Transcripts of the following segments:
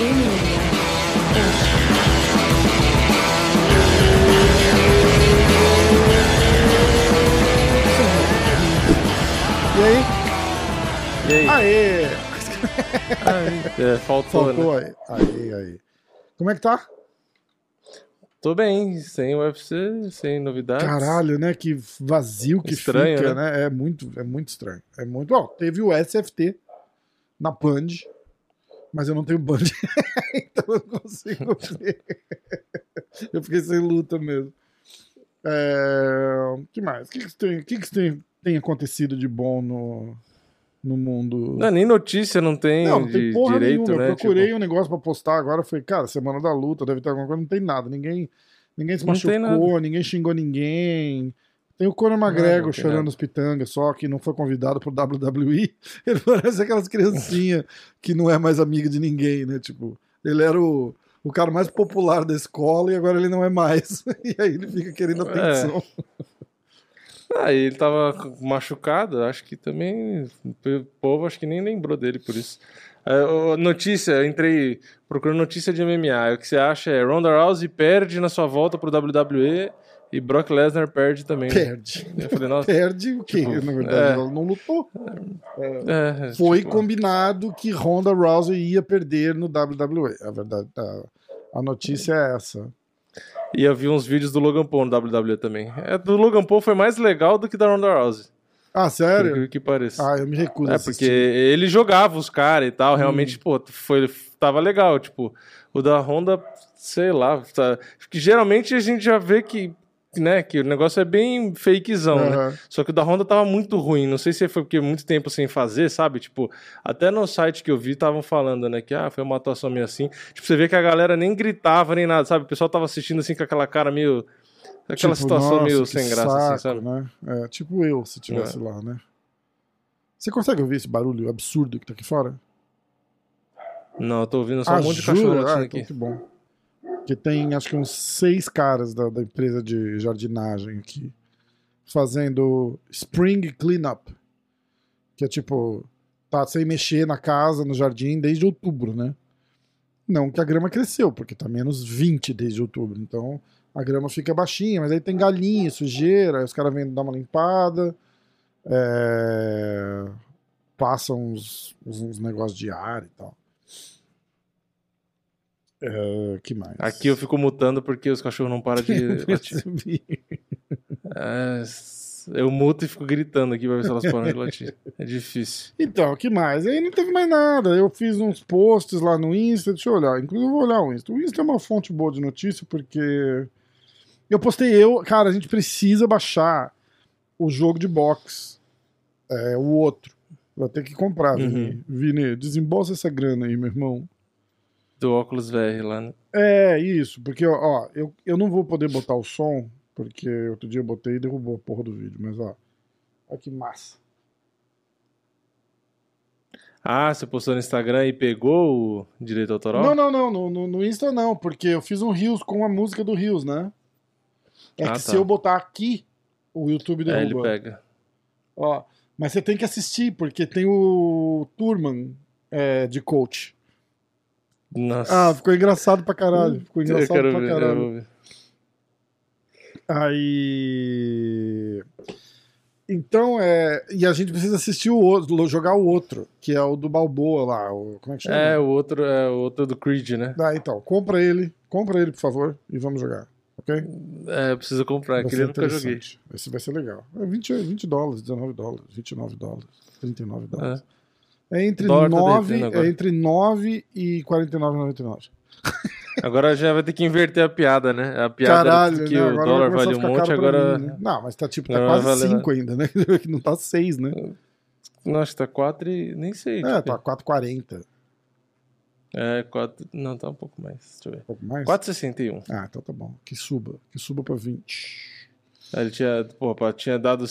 E aí? E aí? Aê! É, faltou, Faltou né? aí. Aí, aí. Como é que tá? Tô bem, sem UFC, sem novidades. Caralho, né? Que vazio que Estranho, fica, né? né? É muito, é muito estranho. É muito. Bom, teve o SFT na Band, mas eu não tenho Band, então eu não consigo ver. eu fiquei sem luta mesmo. É... O que mais? O que, que tem, que, que tem, tem acontecido de bom no, no mundo? Não, nem notícia não tem Não, não tem porra direito, nenhuma. né? Eu procurei Tipo, um negócio pra postar agora. Falei, cara, semana da luta, deve ter alguma coisa. Não tem nada. Ninguém, ninguém se machucou, ninguém xingou ninguém. Tem o Conor não McGregor chorando nada. os pitangas, só que não foi convidado pro WWE. Ele parece aquelas criancinhas que não é mais amiga de ninguém, né? Tipo, ele era o, o cara mais popular da escola e agora ele não é mais. E aí ele fica querendo É. atenção. Ah, ele tava machucado, acho que também. O povo acho que nem lembrou dele por isso. É, ô, notícia, eu entrei procurando notícia de MMA. O que você acha é Ronda Rousey perde na sua volta pro WWE e Brock Lesnar perde também. né? Perde. Eu falei, nossa. Perde o quê? Tipo, Na verdade, é. ela não lutou. É, Foi tipo, combinado que Ronda Rousey ia perder no WWE. A verdade, a, a notícia é essa. E eu vi uns vídeos do Logan Paul no WWE também. É, do Logan Paul foi mais legal do que da Ronda Rousey. Ah, sério? que pareça. Ah, eu me recuso É, porque ele jogava os caras e tal, realmente, Hum. pô, foi, tava legal, tipo, o da Honda, sei lá, tá, que geralmente a gente já vê que, né, que o negócio é bem fakezão, né? Aham. Só que o da Honda tava muito ruim, não sei se foi porque muito tempo sem fazer, sabe? Tipo, até no site que eu vi estavam falando, né, que ah, foi uma atuação meio assim. Tipo, você vê que a galera nem gritava nem nada, sabe? O pessoal tava assistindo assim com aquela cara meio aquela Tipo, situação nossa, meio sem graça saco, assim, sabe? Né? É, tipo eu, se tivesse lá, né? Você consegue ouvir esse barulho absurdo que tá aqui fora? Não, eu tô ouvindo só ah, um monte de jura? cachorro Ah, então aqui. que bom. Que tem, acho que uns seis caras da, da empresa de jardinagem aqui fazendo Spring Cleanup. Que é tipo, tá sem mexer na casa, no jardim, desde outubro, né? Não que a grama cresceu, porque tá menos 20 desde outubro. Então a grama fica baixinha, mas aí tem galinha, sujeira, aí os caras vêm dar uma limpada, é, passam uns, uns, uns negócios de ar e tal. É, que mais? Aqui eu fico mutando porque os cachorros não param de latir. É, eu muto e fico gritando aqui pra ver se elas param de latir. É difícil. Então, o que mais? Aí não teve mais nada. Eu fiz uns posts lá no Insta. Deixa eu olhar. Inclusive, eu vou olhar o Insta. O Insta é uma fonte boa de notícia porque. Eu postei eu. Cara, a gente precisa baixar o jogo de boxe. É, o outro. Vou ter que comprar, Vini. Vini, desembolsa essa grana aí, meu irmão. Do óculos VR lá, né? É, isso. Porque, ó, eu, eu não vou poder botar o som. Porque outro dia eu botei e derrubou a porra do vídeo. Mas, ó. Olha que massa. Ah, você postou no Instagram e pegou o direito autoral? Não, não, não, no, no, no Insta não, porque eu fiz um Rios com a música do Rios, né? É Ah, que tá. se eu botar aqui, o YouTube É, ele derruba. pega. Ó, mas você tem que assistir, porque tem o Turman é, de coach. Nossa. Ah, ficou engraçado pra caralho. Ficou eu engraçado quero pra ver, eu caralho. vou ver. Aí. Então, é. E a gente precisa assistir o outro, jogar o outro, que é o do Balboa lá. O... Como é que chama? É, o outro é o outro do Creed, né? Ah, então, compra ele, compra ele, por favor, e vamos jogar. Ok? É, eu preciso comprar, ser eu nunca joguei. Esse vai ser legal. É 20, 20 dólares, 19 dólares, 29 dólares, 39 dólares. É, entre, dólar tá 9, derretendo é entre 9 e 49,99. Agora já vai ter que inverter a piada, né? A piada Caralho, que né? o dólar vale um monte, agora. mim, né? Não, mas tá tipo, tá Não quase valer 5 ainda, né? Não tá 6, né? Nossa, tá 4 e. Nem sei. É, tipo, tá 4,40. É, 4. Não, tá um pouco mais. Deixa eu ver. Um pouco mais? 4,61. Ah, então tá bom. Que suba. Que suba pra 20. Aí Ele tinha, pô, tinha dado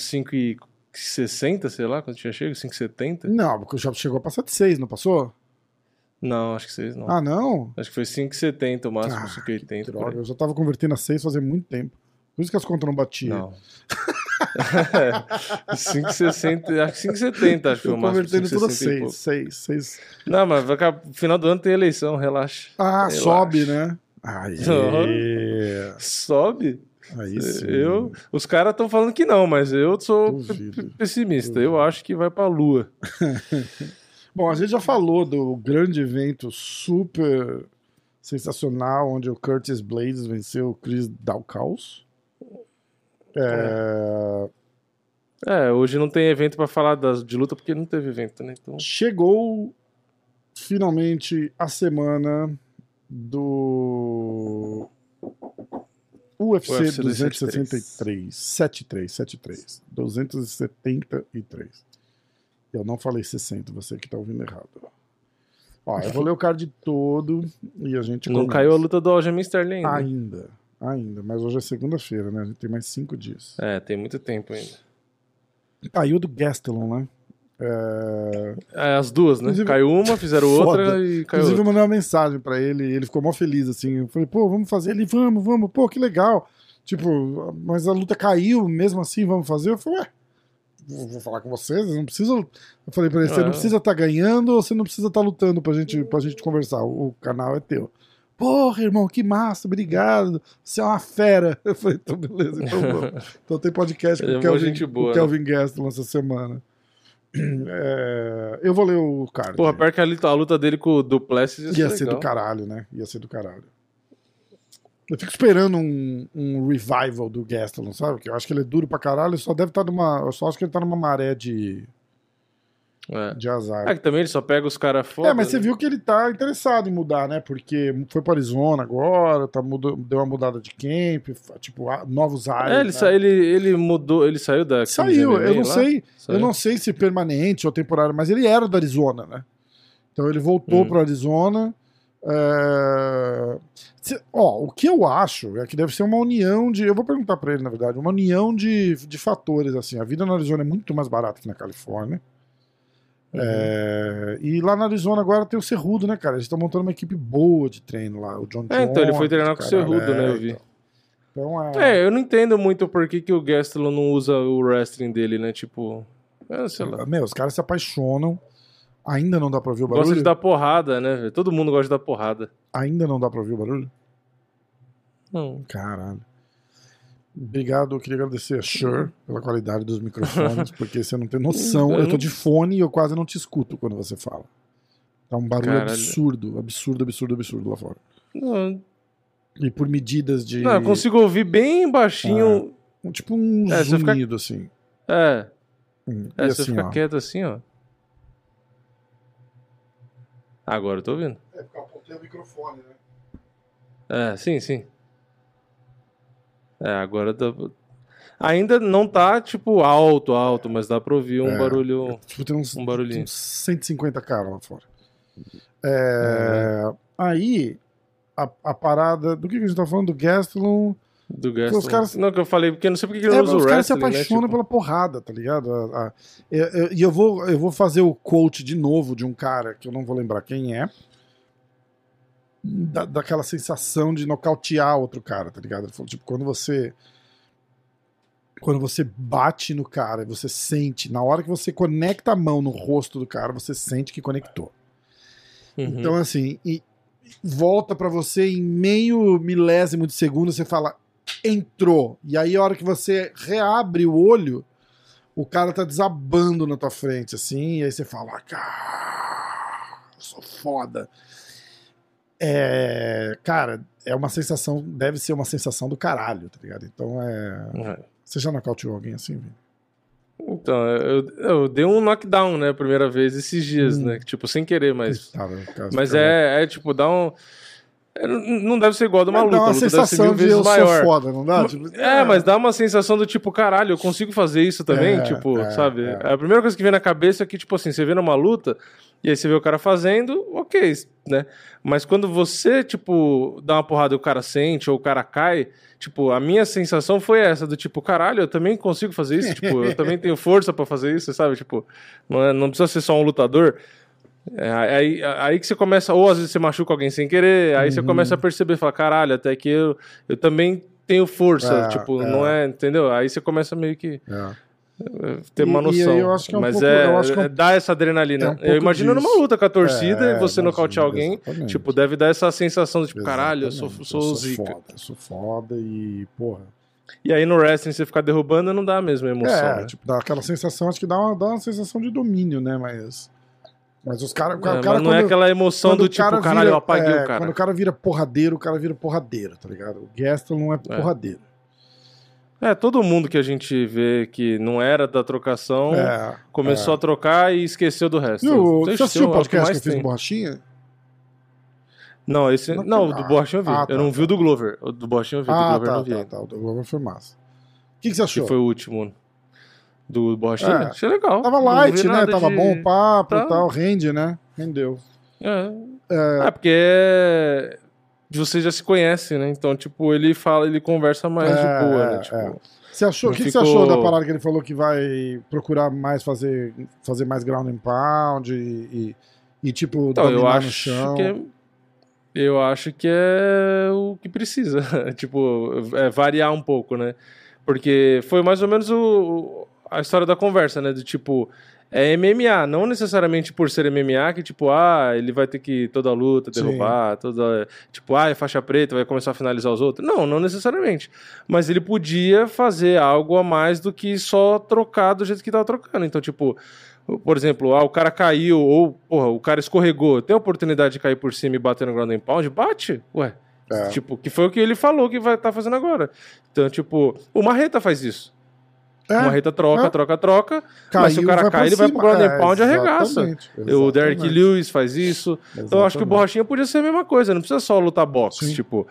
5,60, sei lá, quando tinha chego, 5,70? Não, porque já chegou a passar de 6, não passou? Não, acho que 6 não. Ah, não? Acho que foi 5,70 o máximo, Ah, 5,80. por Droga, eu já tava convertendo a 6 fazia muito tempo. Por isso que as contas não batiam. Não. É, 5,60, acho que 5,70 acho que foi o máximo. convertendo tudo a 5,60 e 6, pouco. 6, 6. Não, mas vai acabar- final do ano tem eleição, relaxa. Ah, Relaxa. sobe, né? Aí. Sobe? Aí sim. Eu, os caras estão falando que não, mas eu sou Duvido. pe- pessimista. Eu acho que vai pra lua. Bom, a gente já falou do grande evento super sensacional, onde o Curtis Blades venceu o Chris Dalkaus. É, É, hoje não tem evento pra falar das, de luta porque não teve evento, né? Então, Chegou finalmente a semana do UFC, UFC 263. 73, 73. 273. Eu não falei 60, você que tá ouvindo errado. Ó, eu vou ler o card todo e a gente não começa. caiu a luta do Aljamain Sterling ainda. Ainda, ainda. Mas hoje é segunda-feira, né? A gente tem mais cinco dias. É, tem muito tempo ainda. Caiu do Gastelum, né? É... As duas, né? Inclusive- Caiu uma, fizeram Foda. outra e caiu Inclusive, eu outra. mandei uma mensagem pra ele e ele ficou mó feliz, assim. Eu falei, pô, vamos fazer. Ele, vamos, vamos, pô, que legal. Tipo, mas a luta caiu, mesmo assim, vamos fazer. Eu falei, ué, vou, falar com vocês, não precisa. Eu falei pra ele, você É. não precisa estar ganhando ou você não precisa estar lutando pra gente, pra gente conversar. O, canal é teu. Porra, irmão, que massa, obrigado. Você é uma fera. Eu falei, então beleza, então vamos. Então tem podcast com é o Kelvin, boa, o Kelvin Gastelum essa semana. É, eu vou ler o card. Porra, pior que a luta, dele com o Duplessis ia ser, Ia ser legal. do caralho, né? Ia ser do caralho. Eu fico esperando um, um revival do Gastelum, sabe? Que eu acho que ele é duro pra caralho, só deve estar numa. Eu só acho que ele tá numa maré de, É. de azar. É que também ele só pega os caras foda. É, mas você né? viu que ele tá interessado em mudar, né? Porque foi pro Arizona agora, tá mudou, deu uma mudada de camp, tipo, a- novos ares. É, ele, né? sa- ele, ele mudou, ele saiu da. Saiu, eu não lá? sei, Saiu. eu não sei se permanente ou temporário, mas ele era do Arizona, né? Então ele voltou Hum. pro Arizona. é, se- Ó, o que eu acho é que deve ser uma união de. Eu vou perguntar pra ele, na verdade, uma união de, de fatores. assim. A vida no Arizona é muito mais barata que na Califórnia. Uhum. É, E lá no Arizona agora tem o Cerrudo, né, cara? Eles estão montando uma equipe boa de treino lá. O John É, então, ele foi Jones, treinar com o Cerrudo, né, é, eu vi. Então, então é. É, eu não entendo muito por que, que o Gastelum não usa o wrestling dele, né? Tipo, é, sei lá. Meu, os caras se apaixonam. Ainda não dá pra ouvir o barulho? Gosta de dar porrada, né? Todo mundo gosta de dar porrada. Ainda não dá pra ouvir o barulho? Não. Caralho. Obrigado, eu queria agradecer a Shure pela qualidade dos microfones, porque você não tem noção. Eu tô de fone e eu quase não te escuto quando você fala. Tá um barulho Caralho. absurdo, absurdo, absurdo, absurdo lá fora. Não, E por medidas de. não, eu consigo ouvir bem baixinho. um- Tipo um É, zunido, assim. É, Hum, é e se eu assim, ficar ó. quieto assim, ó. Agora eu tô ouvindo. É, porque eu apontei o microfone, né? É, sim, sim. É, agora dá... Ainda não tá, tipo, alto, alto, mas dá pra ouvir um É. barulho. Tipo, tem uns, Um barulhinho. uns 150 caras lá fora. É, Aí, a, a parada. Do que, que a gente tá falando? Do Gastelum. Do Gaston. os caras- Não, que eu falei, porque eu não sei porque ele É, usa o os caras se né? apaixonam Tipo, pela porrada, tá ligado? A- a- é, é, E eu, vou, eu vou fazer o quote de novo de um cara que eu não vou lembrar quem é. Da, daquela sensação de nocautear outro cara, tá ligado? Ele falou, tipo, quando você. Quando você bate no cara, você sente, na hora que você conecta a mão no rosto do cara, você sente que conectou. uhum. Então, assim, e volta pra você em meio milésimo de segundo, você fala, entrou. E aí, a hora que você reabre o olho, o cara tá desabando na tua frente, assim, e aí você fala, cara, eu sou foda. É, cara, é uma sensação, deve ser uma sensação do caralho, tá ligado? Então é. É. Você já nocauteou alguém assim, Vini? Então, eu, eu dei um knockdown, né, a primeira vez esses dias, Hum. né? Tipo, sem querer, mas. Cara, Mas cara. é, é tipo, dá um. é, não- deve ser igual a de uma Mas luta, dá uma luta sensação de eu maior. sou foda, não dá? Tipo, É, mas dá uma sensação do tipo, caralho, eu consigo fazer isso também, É, tipo, é, sabe? é. A primeira coisa que vem na cabeça é que, tipo assim, você vê numa luta, e aí você vê o cara fazendo, ok, né? Mas quando você, tipo, dá uma porrada e o cara sente, ou o cara cai, tipo, a minha sensação foi essa, do tipo, caralho, eu também consigo fazer isso, tipo, eu também tenho força pra fazer isso, sabe? Tipo, não, é- não precisa ser só um lutador. É, aí, aí que você começa, ou às vezes você machuca alguém sem querer, aí você Uhum. começa a perceber, fala, caralho, até que eu, eu também tenho força. É, tipo, é. não é, entendeu? Aí você começa meio que É. ter uma E- e noção. que é Mas pouco- é, que é um- é- dá essa adrenalina. é um pouco eu imagino disso. numa luta com a torcida É, e você nocautear alguém. exatamente. Tipo, deve dar essa sensação de tipo, caralho, eu sou, sou eu o Zica. foda, eu sou foda e, porra. E aí no wrestling você ficar derrubando não dá a mesma emoção. é, né? tipo, dá aquela sensação, acho que dá uma, dá uma sensação de domínio, né? Mas. Mas os caras. É, cara, não é quando- aquela emoção do tipo, cara caralho, vira- eu apaguei é, o cara. Quando o cara vira porradeiro, o cara vira porradeiro, tá ligado? O Gaston não é porradeiro. É, todo mundo que a gente vê que não era da trocação É, começou é. a trocar e esqueceu do resto. E o- Deixa você assistiu eu- o é podcast que eu fiz tem. no Borrachinha? Não, esse. Não, Não, o ah, do Borrachinha eu vi. ah, eu tá, não vi tá. o do Glover. O do Borrachinha eu vi, o do Ah, Glover eu tá, não vi. tá, tá. O do Glover foi massa. O que, que você achou? Que foi o último do Borrachinha. É. Achei legal. Tava light, né? Tava de- bom o papo Tá. e tal. Rende, né? Rendeu. É. É, É, porque é... você já se conhece, né? Então, tipo, ele fala, ele conversa mais É, de boa, é, né? Tipo, é. Você achou, o que, que você ficou- achou da parada que ele falou que vai procurar mais fazer, fazer mais ground and pound e, e, e, tipo, Então, eu dominar no acho chão? que é, eu acho que é o que precisa, tipo, é variar um pouco, né? Porque foi mais ou menos o, a história da conversa, né? Do tipo, é MMA, não necessariamente por ser MMA que, tipo, ah, ele vai ter que toda luta Sim. derrubar, toda. Tipo, ah, é faixa preta, vai começar a finalizar os outros. Não, não necessariamente. Mas ele podia fazer algo a mais do que só trocar do jeito que tava trocando. Então, tipo, por exemplo, ah, o cara caiu, ou, porra, o cara escorregou, tem a oportunidade de cair por cima e bater no ground and pound, bate, ué. É. Tipo, que foi o que ele falou que vai estar fazendo agora. Então, tipo, o Marreta faz isso. É, O Marreta troca, é. troca, troca. caiu, mas se o cara cai, ele vai pro cima. ground É, pound e arregaça. exatamente, O Derek exatamente. Lewis faz isso. Então, eu acho que o Exatamente. Borrachinha podia ser a mesma coisa, não precisa só lutar boxe. Sim. Tipo,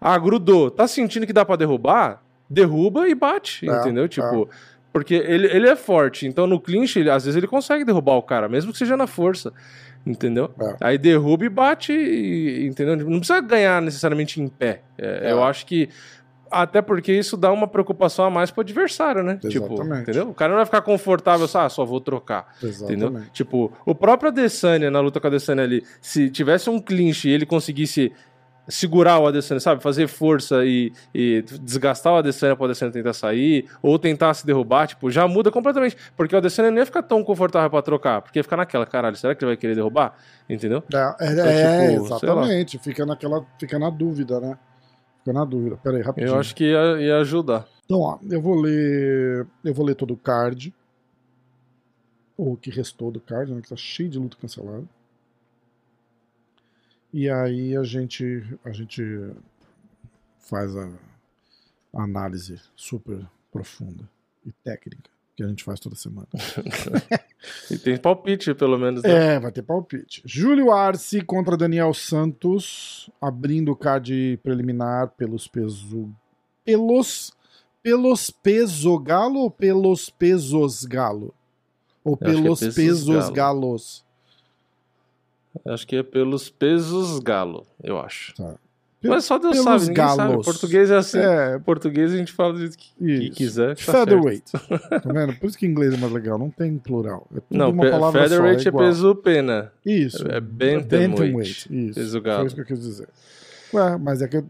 ah, grudou, tá sentindo que dá pra derrubar? Derruba e bate, É, entendeu? Tipo, porque ele, ele é forte, então no clinch, ele- às vezes ele consegue derrubar o cara, mesmo que seja na força, entendeu? É. Aí derruba e bate, e- entendeu? Não precisa ganhar necessariamente em pé. É, É. Eu acho que. Até porque isso dá uma preocupação a mais pro adversário, né? Tipo, Exatamente. entendeu? O cara não vai ficar confortável, só, ah, só vou trocar. Entendeu? Exatamente. Tipo, o próprio Adesanya, na luta com a Adesanya ali, se tivesse um clinch e ele conseguisse segurar o Adesanya, sabe? Fazer força e, e desgastar o Adesanya para o Adesanya tentar sair, ou tentar se derrubar, tipo, já muda completamente. Porque o Adesanya nem ia ficar tão confortável para trocar, porque ia ficar naquela, caralho, será que ele vai querer derrubar? Entendeu? É, é, Então, é, tipo, sei exatamente. Fica naquela. Fica na dúvida, né? Fica na dúvida. Pera aí, rapidinho. Eu acho que ia, ia ajudar. Então, ó, eu vou ler. Eu vou ler todo o card. Ou o que restou do card, né? Que tá cheio de luta cancelada. E aí a gente. A gente faz a análise super profunda e técnica que a gente faz toda semana. E tem palpite, pelo menos. Né? É, vai ter palpite. Júlio Arce contra Daniel Santos, abrindo o card preliminar pelos peso. Pelos. Pelos peso galo ou pelos pesos galo? Ou que é pelos pesos pesos galo. galos? Acho que é pelos pesos galo, eu acho. Tá. Mas só Deus sabe, ninguém sabe. galos. Português é assim. É, Português a gente fala do jeito que, que quiser. Tá Featherweight. Tá vendo? Por isso que inglês é mais legal. Não tem plural. É Não, uma palavra featherweight só, é, igual. peso pena. Isso. É bantamweight. Isso. Peso Foi galo. isso que eu quis dizer. Ué, mas é que é,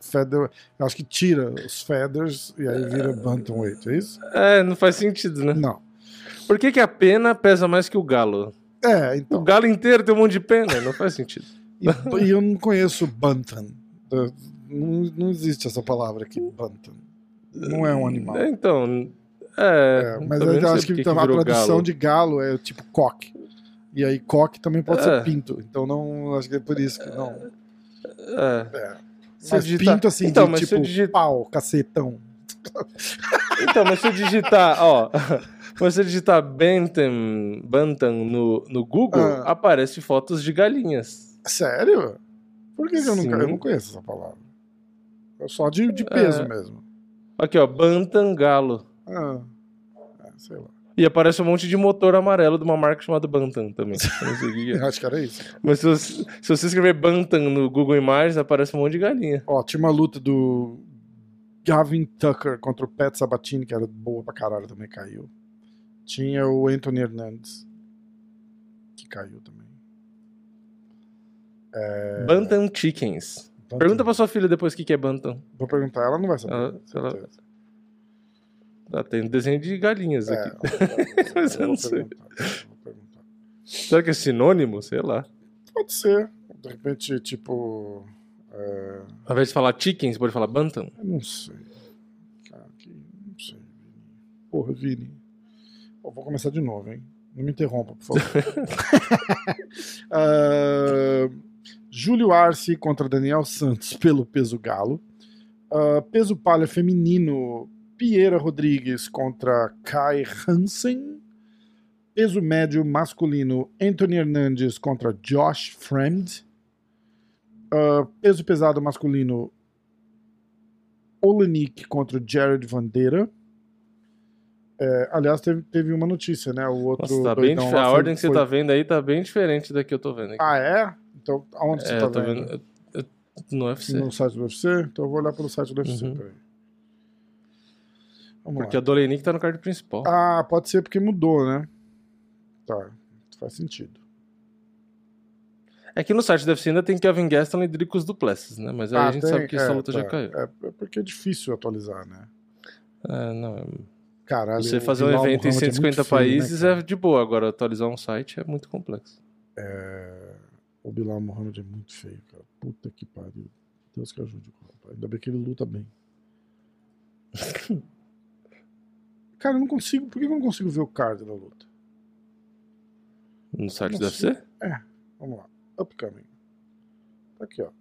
feather, eu acho que tira os feathers e aí vira bantamweight, é isso? É, não faz sentido, né? Não. Por que, que a pena pesa mais que o galo? É, O então. galo inteiro tem um monte de pena, não faz sentido. E, e eu não conheço bantam. Não, não existe essa palavra aqui, bantam. Não é um animal. Então, é. É, mas eu acho que por então, a tradução galo. de galo é tipo coque. E aí coque também pode É. ser pinto. Então não acho que é por isso que não. É. É. Mas digitar- pinto assim, Então, de mas se tipo eu digitar- pau, cacetão. Então, mas se eu digitar, ó, mas se eu digitar Bantam, Bantam no, no Google, Ah. aparece fotos de galinhas. Sério? Por que, que eu, nunca, eu não conheço essa palavra? É só de, de peso É. mesmo. Aqui, ó, Bantam Galo. Ah, é, sei lá. E aparece um monte de motor amarelo de uma marca chamada Bantam também. Não que é. Acho que era isso. Mas se você, se você escrever Bantam no Google Imagens, aparece um monte de galinha. Ó, tinha uma luta do Gavin Tucker contra o Pat Sabatini, que era boa pra caralho, também caiu. Tinha o Anthony Hernandez, que caiu também. É. Bantam Chickens. Bantam. Pergunta pra sua filha depois o que que é Bantam. Vou perguntar, ela não vai saber. Ela- ela-. Ah, tem desenho de galinhas É, aqui. Mas eu não sei. Vou perguntar. Será que é sinônimo? Sei lá. Pode ser. De repente, tipo. é, Ao invés de falar chicken, você pode falar Bantam? eu não sei. Cara, que, não sei. Porra, Vini. Vou começar de novo, hein? Não me interrompa, por favor. Ah, Júlio Arce contra Daniel Santos pelo peso galo. Ah, peso palha feminino, Piera Rodrigues contra Kai Hansen. Peso médio masculino, Anthony Hernandes contra Josh Fremd. Ah, peso pesado masculino, Olenik contra Jared Vandeira. É, aliás, teve, teve uma notícia, né? O outro. Nossa, tá bem doidão A ordem que você foi- tá vendo aí tá bem diferente da que eu tô vendo aqui. Ah, é? Então, aonde você é, tá eu tô vendo? vendo. No UFC. No site do UFC? Então eu vou olhar pelo site do UFC. Uhum. Peraí. Vamos Porque lá. a Dolenic tá no card principal. Ah, pode ser porque mudou, né? Tá, faz sentido. É que no site do UFC ainda tem Kevin Gaston e Dricos Duplessis, né? Mas aí Ah, a gente tem? sabe que essa É, luta já tá. caiu. É, é porque é difícil atualizar, né? É, não, é- Caralho. você fazer um evento em Muhammad é 150 muito feio, né, países cara? é de boa, agora atualizar um site é muito complexo. É, O Bilal Muhammad é muito feio, cara. Puta que pariu. Deus que ajude o rapaz. Ainda bem que ele luta bem. cara, eu não consigo. Por que eu não consigo ver o card da luta? No site do Nossa. UFC? Vamos lá. Upcoming. Tá aqui, ó.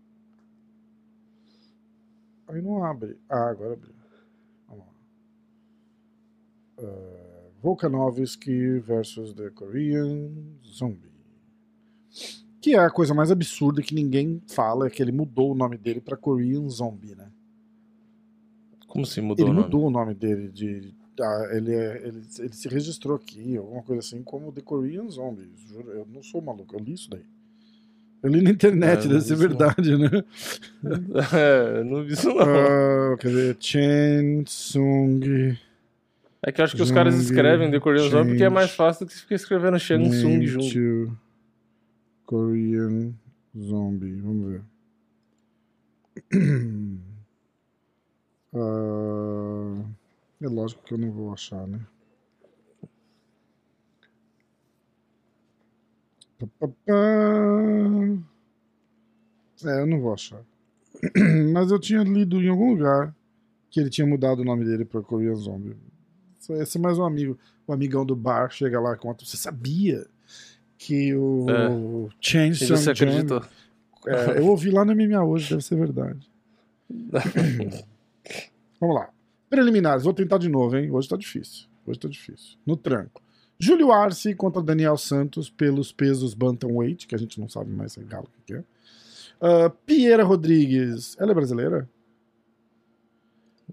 Aí não abre. Ah, agora abriu. Vamos lá. Uh, Volkanovski versus The Korean Zombie. Que é a coisa mais absurda que ninguém fala, é que ele mudou o nome dele pra Korean Zombie, né? Como assim mudou ele o nome? mudou o nome dele de. ah, ele, é, ele, ele se registrou aqui, alguma coisa assim, como The Korean Zombie. Eu não sou maluco, eu li isso daí. Eu li na internet, É, deve ser isso não. verdade, né? é, eu não vi isso não. Ah, quer dizer, Chen Sung. É que eu acho que os caras Jung, escrevem The Korean Zombie porque é mais fácil do que ficar escrevendo Shang Tsung name Jung. to Korean Zombie. Vamos ver. Ah, é lógico que eu não vou achar, né? É, eu não vou achar. Mas eu tinha lido em algum lugar que ele tinha mudado o nome dele para Korean Zombie. Esse é mais um amigo, um amigão do bar, chega lá e conta. Você sabia que o É. E você acreditou? é, eu ouvi lá no MMA hoje, deve ser verdade. Vamos lá. Preliminares, vou tentar de novo, hein? Hoje tá difícil. Hoje tá difícil. No tranco. Júlio Arce contra Daniel Santos pelos pesos Bantamweight, que a gente não sabe mais é galo o que é. Ah, Piera Rodrigues, ela é brasileira?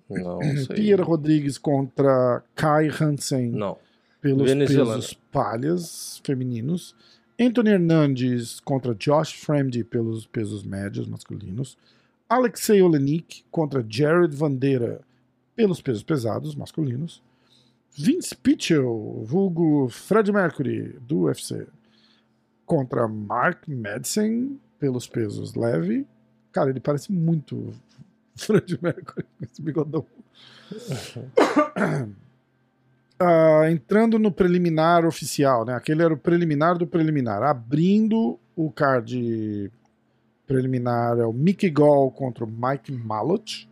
Não, não sei. Piera Rodrigues contra Kai Hansen Não. Pelos pesos palhas femininos. Anthony Hernandes contra Josh Fremd pelos pesos médios masculinos. Alexei Olenik contra Jared Vandeira pelos pesos pesados masculinos. Vince Pichel, vulgo Fred Mercury, do UFC, contra Mark Madsen pelos pesos leve. Cara, ele parece muito Fred Mercury com esse bigodão. Ah, entrando no preliminar oficial, né? Aquele era o preliminar do preliminar. Abrindo o card preliminar é o Mickey Gall contra o Mike Malott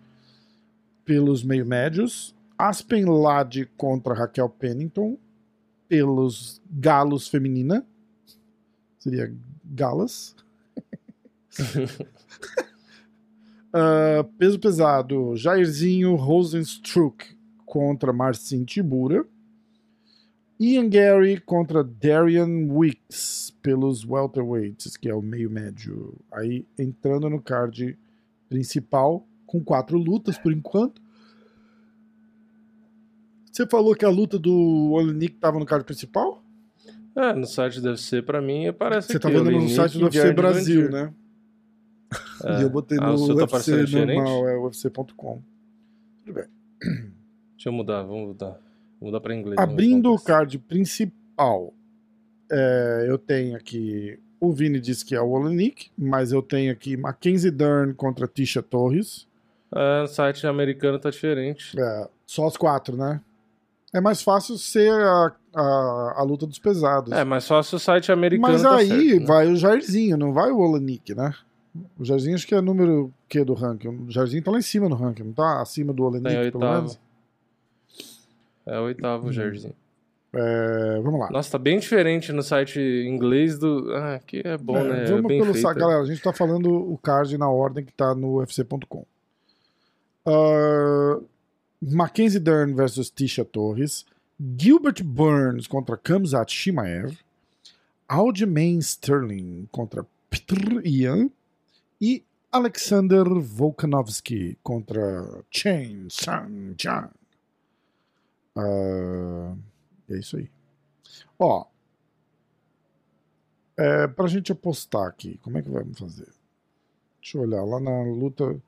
pelos meio médios. Aspen Ladd contra Raquel Pennington pelos galos feminina. Seria galas. Ah, peso pesado, Jairzinho Rosenstruck contra Marcin Tibura. Ian Gary contra Darian Wicks pelos welterweights, que é o meio médio. Aí entrando no card principal com quatro lutas por enquanto. Você falou que a luta do Olenik estava no card principal? É, no site do UFC, pra mim, aparece Você tá vendo no site do UFC Brasil, né? É. E eu botei Ah, no tá UFC diferente? normal, é UFC.com. Tudo bem. Deixa eu mudar, vamos mudar. Vou mudar pra inglês. Abrindo o tá. card principal, é, eu tenho aqui O Vini disse que é o Olenik, mas eu tenho aqui Mackenzie Dern contra Tisha Torres. É, o site americano tá diferente. É, só os quatro, né? É mais fácil ser a, a, a luta dos pesados. É, mas só se o site americano mas tá aí certo, né? vai o Jairzinho, não vai o Olenik, né? O Jairzinho acho que é número que do ranking? O Jairzinho tá lá em cima no ranking, não tá acima do Olenik, Tá pelo menos? É o oitavo, Hum. Jardim. É, vamos lá. Nossa, tá bem diferente no site inglês do. Ah, aqui é bom, É, né? É Vamos bem pelo feito. site, galera. A gente tá falando o card na ordem que tá no UFC.com. Uh, Mackenzie Dern versus Tisha Torres. Gilbert Burns contra Kamzat Shimaev. Aljamain Sterling contra Petr Ian. E Alexander Volkanovski contra Chen Sang Chan. Uh, é isso aí. Ó, é, pra gente apostar aqui, como é que vamos fazer? Deixa eu olhar lá na luta.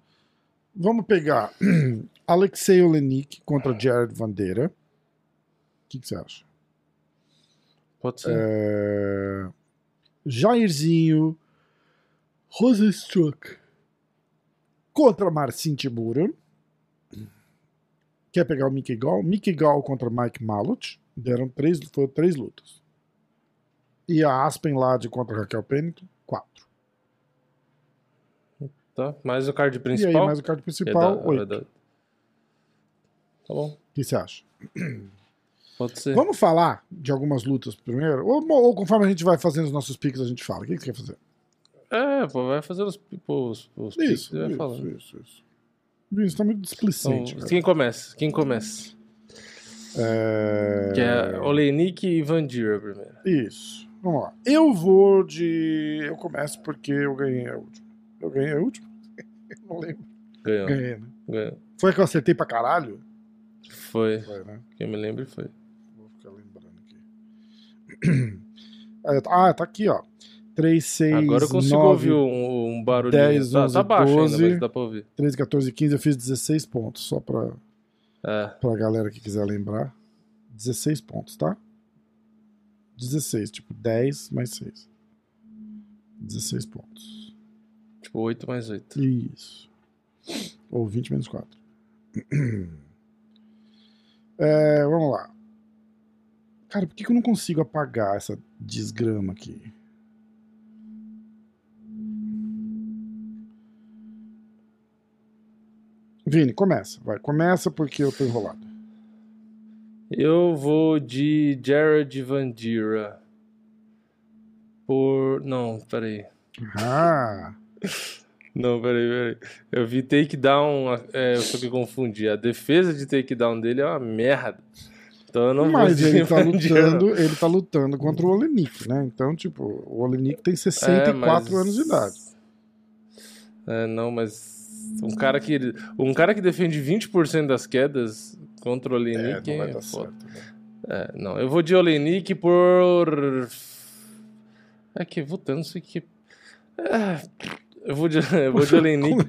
Vamos pegar Alexei Olenik contra Jared Vandeira. O que, que você acha? Pode ser. É, Jairzinho Rosenstruck contra Marcin Tibura. Quer pegar o Mickey Gall? Mickey Gall contra Mike Malott. Deram três, foram três lutas. E a Aspen Ladd contra Raquel Pennington, quatro. Tá. Mais o card E aí, principal. mais o card É principal, da- oito. é da- Tá bom. O que você acha? Pode ser. Vamos falar de algumas lutas primeiro? Ou, ou conforme a gente vai fazendo os nossos picks, a gente fala. O que que você quer fazer? É, pô, vai fazer os, pô, os, os Isso, picks e vai isso, falando. isso, isso. Vinícius, tá muito displicente. Então, quem começa? Quem começa? É... Que é Olenik e Vandira primeiro. Isso. Vamos lá. Eu vou de. Eu começo porque eu ganhei a última. Eu ganhei a última? Eu não lembro. Ganhou. Ganhei, né? Ganhou. Foi que eu acertei pra caralho? Foi. Foi, né? Que eu me lembro foi. Vou ficar lembrando aqui. Ah, tá aqui, ó. 3, 6, Agora eu consigo 9, ouvir um, um barulhinho. 10, tá, 11, tá baixo 12. ainda, mas dá pra ouvir. 13, 14, 15. Eu fiz 16 pontos, só pra, É. pra galera que quiser lembrar. 16 pontos, tá? 16, tipo 10 mais 6. 16 pontos. Tipo 8 mais 8. Isso. Ou 20 menos 4. É, vamos lá. Cara, por que, que eu não consigo apagar essa desgrama aqui? Vini, começa. Vai, começa porque eu tô enrolado. Eu vou de Jared Vandira. Por. Não, peraí. Ah, Não, peraí, peraí. Eu vi takedown, é, eu só me confundi. A defesa de takedown dele é uma merda. Então eu não mas vou ele tá não. lutando, ele tá lutando contra o Olenik, né? Então, tipo, o Olenik tem 64 É, mas- anos de idade. É, não, mas um cara que um cara que defende 20% das quedas contra o É, Olenik não vai é, dar certo. né? É, não, eu vou de Olenik por É que não sei que É, eu vou de eu vou de Olenik é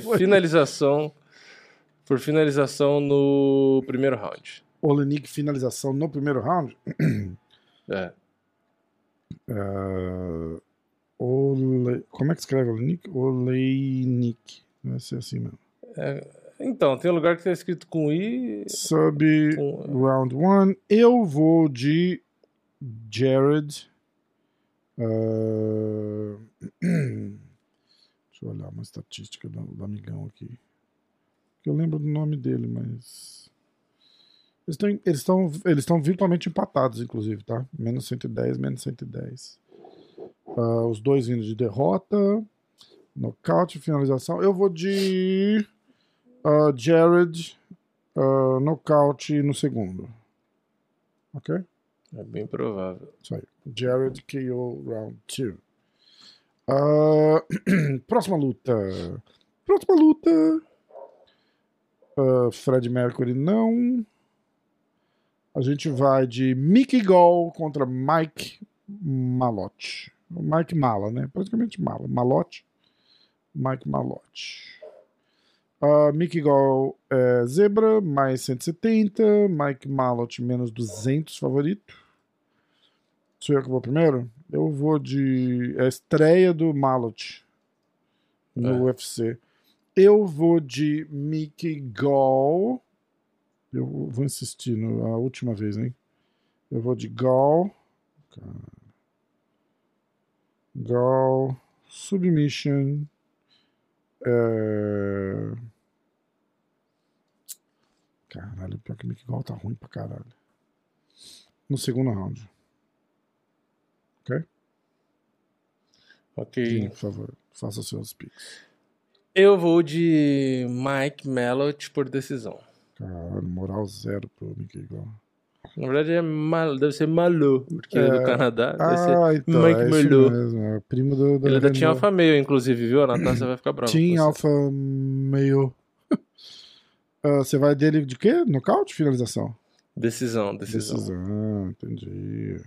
por finalização por finalização no primeiro round. Olenik finalização no primeiro round. É. Ah, Ole... Como é que escreve Olenik? Oleinik. Vai ser assim mesmo. Então, tem um lugar que tá escrito com i Sub com round 1. Eu vou de Jared. Ah, Deixa eu olhar uma estatística do, do amigão aqui. Eu lembro do nome dele, mas. Eles estão eles eles estão virtualmente empatados, inclusive, tá? Menos 110, menos 110. Ah, os dois vindo de derrota. Nocaute, finalização. Eu vou de ah, Jared ah, nocaute no segundo. Ok? é bem provável. Isso aí. Jared KO round 2. Ah, próxima luta. Próxima luta. Ah, Fred Mercury não. A gente vai de Mickey Gall contra Mike Malotte. Mike Mala, né? Praticamente Mala. Malotte. Mike Malotte. Uh, Mickey Gall é zebra, mais 170. Mike Malotte, menos 200 favorito. Sou eu que vou primeiro? Eu vou de. É a estreia do Malot no É. UFC. Eu vou de Mickey Gall. Eu vou insistir no, a última vez, hein? Eu vou de Gall. Cara. Gall. Submission. É... Caralho, pior que o tá ruim pra caralho. No segundo round. Ok. Vini, por favor, faça seus picks. Eu vou de Mike Mellott por decisão. Caralho, moral zero pro Gall. Na verdade, é mal, deve ser Malu, porque é do É. Canadá. Deve ser Ah, então, Mike é Merlot. mesmo. É primo do... do Ele é da Team Renault. Alpha Meio, inclusive, viu? A Natasha vai ficar brava. você. Alpha meio... Ah, você vai dele de quê? Nocaute? Finalização? Decisão, decisão. Decisão, entendi.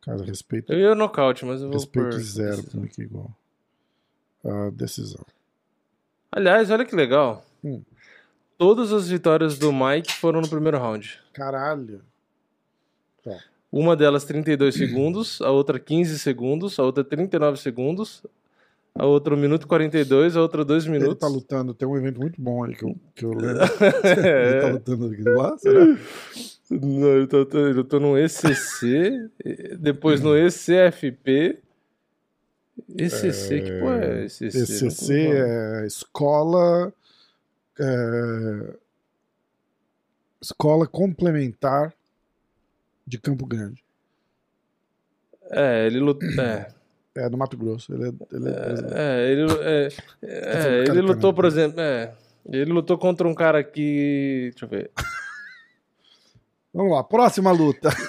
Cara, respeito, Eu ia nocaute, mas eu vou respeito por zero decisão. pro Mickey Gall. Ah, decisão. Aliás, olha que legal. Hum. Todas as vitórias do Mike foram no primeiro round. Caralho. Uma delas 32 segundos, a outra 15 segundos, a outra 39 segundos, a outra 1 minuto e 42, a outra 2 Ele minutos. tá lutando, tem um evento muito bom aí que eu, que eu lembro. Ele tá É. lutando aqui lá, será? Não, eu tô, eu tô no ECC, depois no ECFP. ECC, que porra é ECC? ECC é escola. É, escola complementar de Campo Grande. É, ele lutou. É, É no Mato Grosso. Ele é, ele é é, ele, é, é, do cara ele lutou, por exemplo. É, ele lutou contra um cara que. Deixa eu ver. Vamos lá, próxima luta.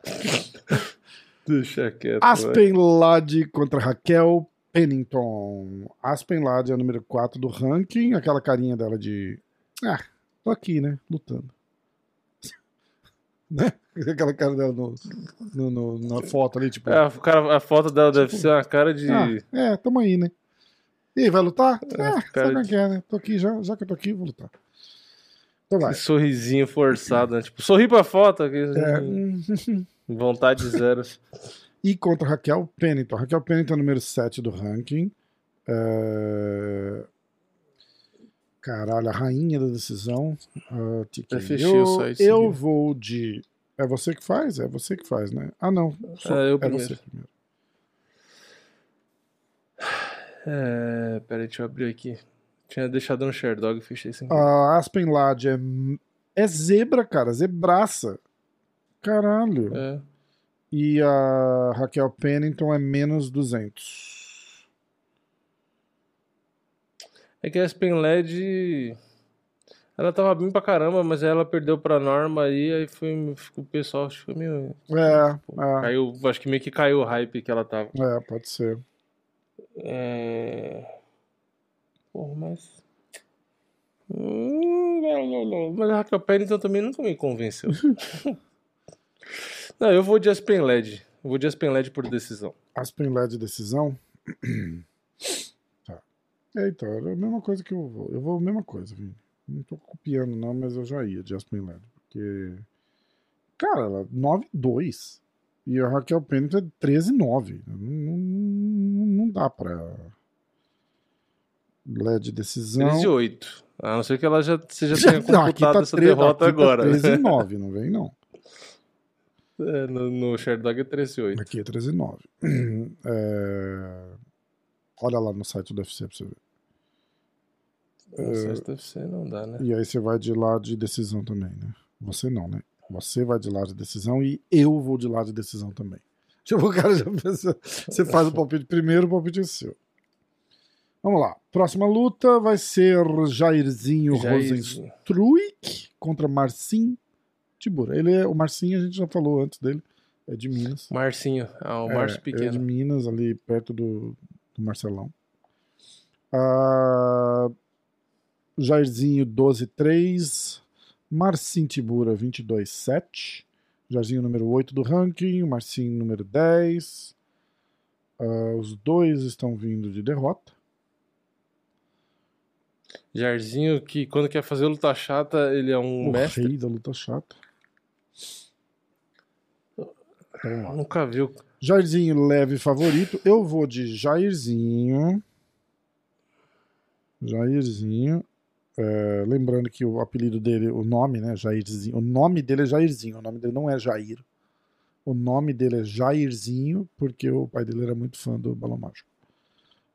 Deixa quieto. Aspen Ladd contra Raquel Pennington. Aspen Ladd é a número 4 do ranking. Aquela carinha dela de. Ah, tô aqui, né? Lutando. né? Aquela cara dela no, no- no- na foto ali, tipo. É, o cara, a foto dela deve ser uma cara de. Ah, é, tamo aí, né? E aí, vai lutar? É, Ah, sabe como é de- que é, né? Tô aqui já, já que eu tô aqui, vou lutar. Então vai. que sorrisinho forçado, né? Tipo, sorri pra foto. que- É, Vontade zero. E contra Raquel Pennington. Raquel Pennington é número 7 do ranking. É, Caralho, a rainha da decisão. Ah, tiquinho. Eu eu, site, eu seguiu. vou de. É você que faz? É você que faz, né? Ah, não. É, eu é primeiro. você primeiro. É, peraí, deixa eu abrir aqui. Tinha deixado no Sherdog e fechei sem querer. A Aspen Ladd é, é zebra, cara. Zebraça. Caralho. É. E a Raquel Pennington é menos 200. É que a Aspen LED. Ela tava bem pra caramba, mas ela perdeu pra Norma aí, aí foi, ficou, o pessoal acho que foi meio. É, Caiu, acho que meio que caiu o hype que ela tava. é, é, pode ser. É... Porra, mas. Hum, não, não, não. Mas a Raquel Pennington também nunca me convenceu. não, eu vou de Aspen LED. Eu vou de Aspen LED por decisão. Aspen Ladd decisão. tá. É, então, era a mesma coisa que eu vou. Eu vou a mesma coisa, Vini. Não tô copiando, não, mas eu já ia de Aspen Ladd. Porque. Cara, ela 9-2. E a Raquel Pennington é 13-9. Não, não, não dá pra. LED decisão. 13 e 8. A não ser que ela já, você já tenha Não, computado tá essa tre- derrota aqui tá agora. 13 e 9, não vem não. É, no, no Sherdog é 13 e 8. Aqui é 13 e 9. É, Olha lá no site do UFC pra você ver. No site do UFC não dá, né? E aí você vai de lá de decisão também, né? Você não, né? Você vai de lá de decisão e eu vou de lá de decisão também. Tipo, o cara já pensa. Você faz o palpite primeiro, o palpite é seu. Vamos lá. Próxima luta vai ser Jairzinho Jairzinho. Rosenstruik contra Marcin Tibura. Ele é, o Marcinho a gente já falou antes dele. É de Minas. Marcinho. Ah, o É, Márcio É de Pequeno. Minas, ali perto do, do Marcelão. Ah, Jairzinho 12-3. Marcin Tibura 22-7. Jairzinho número 8 do ranking. Marcin número 10. Ah, os dois estão vindo de derrota. Jairzinho, que quando quer fazer luta chata, ele é um o mestre. rei da luta chata. Lá. Nunca viu. Jairzinho leve favorito. Eu vou de Jairzinho. Jairzinho. É, lembrando que o apelido dele, o nome, né? Jairzinho. O nome dele é Jairzinho. O nome dele não é Jair. O nome dele é Jairzinho, porque o pai dele era muito fã do Balão Mágico.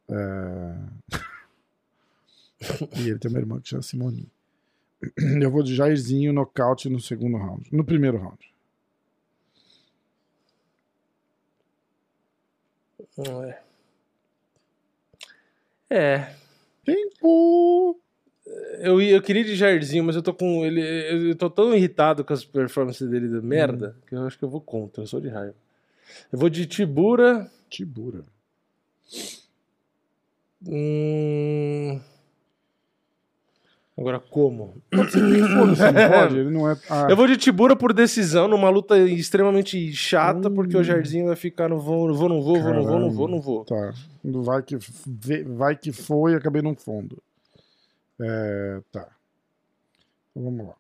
É... e ele tem uma irmã que chama Simone. Eu vou de Jairzinho nocaute no segundo round. No primeiro round. É. É. Tempo! Eu, eu queria de Jairzinho, mas eu tô com ele. Eu tô tão irritado com as performances dele da merda que eu acho que eu vou contra. Eu sou de raiva. Eu vou de Tibura. Tibura. Hum... Agora como? Foda-se, não pode? Ele não é. Ah, Eu vou de Tibura por decisão, numa luta extremamente chata, porque Hum. o Jairzinho vai ficar no vou, vou, não vou, vou, não vou, não vou, não vou. Tá. Vai que, vai que foi e acabei num fundo. É, tá. Então vamos lá.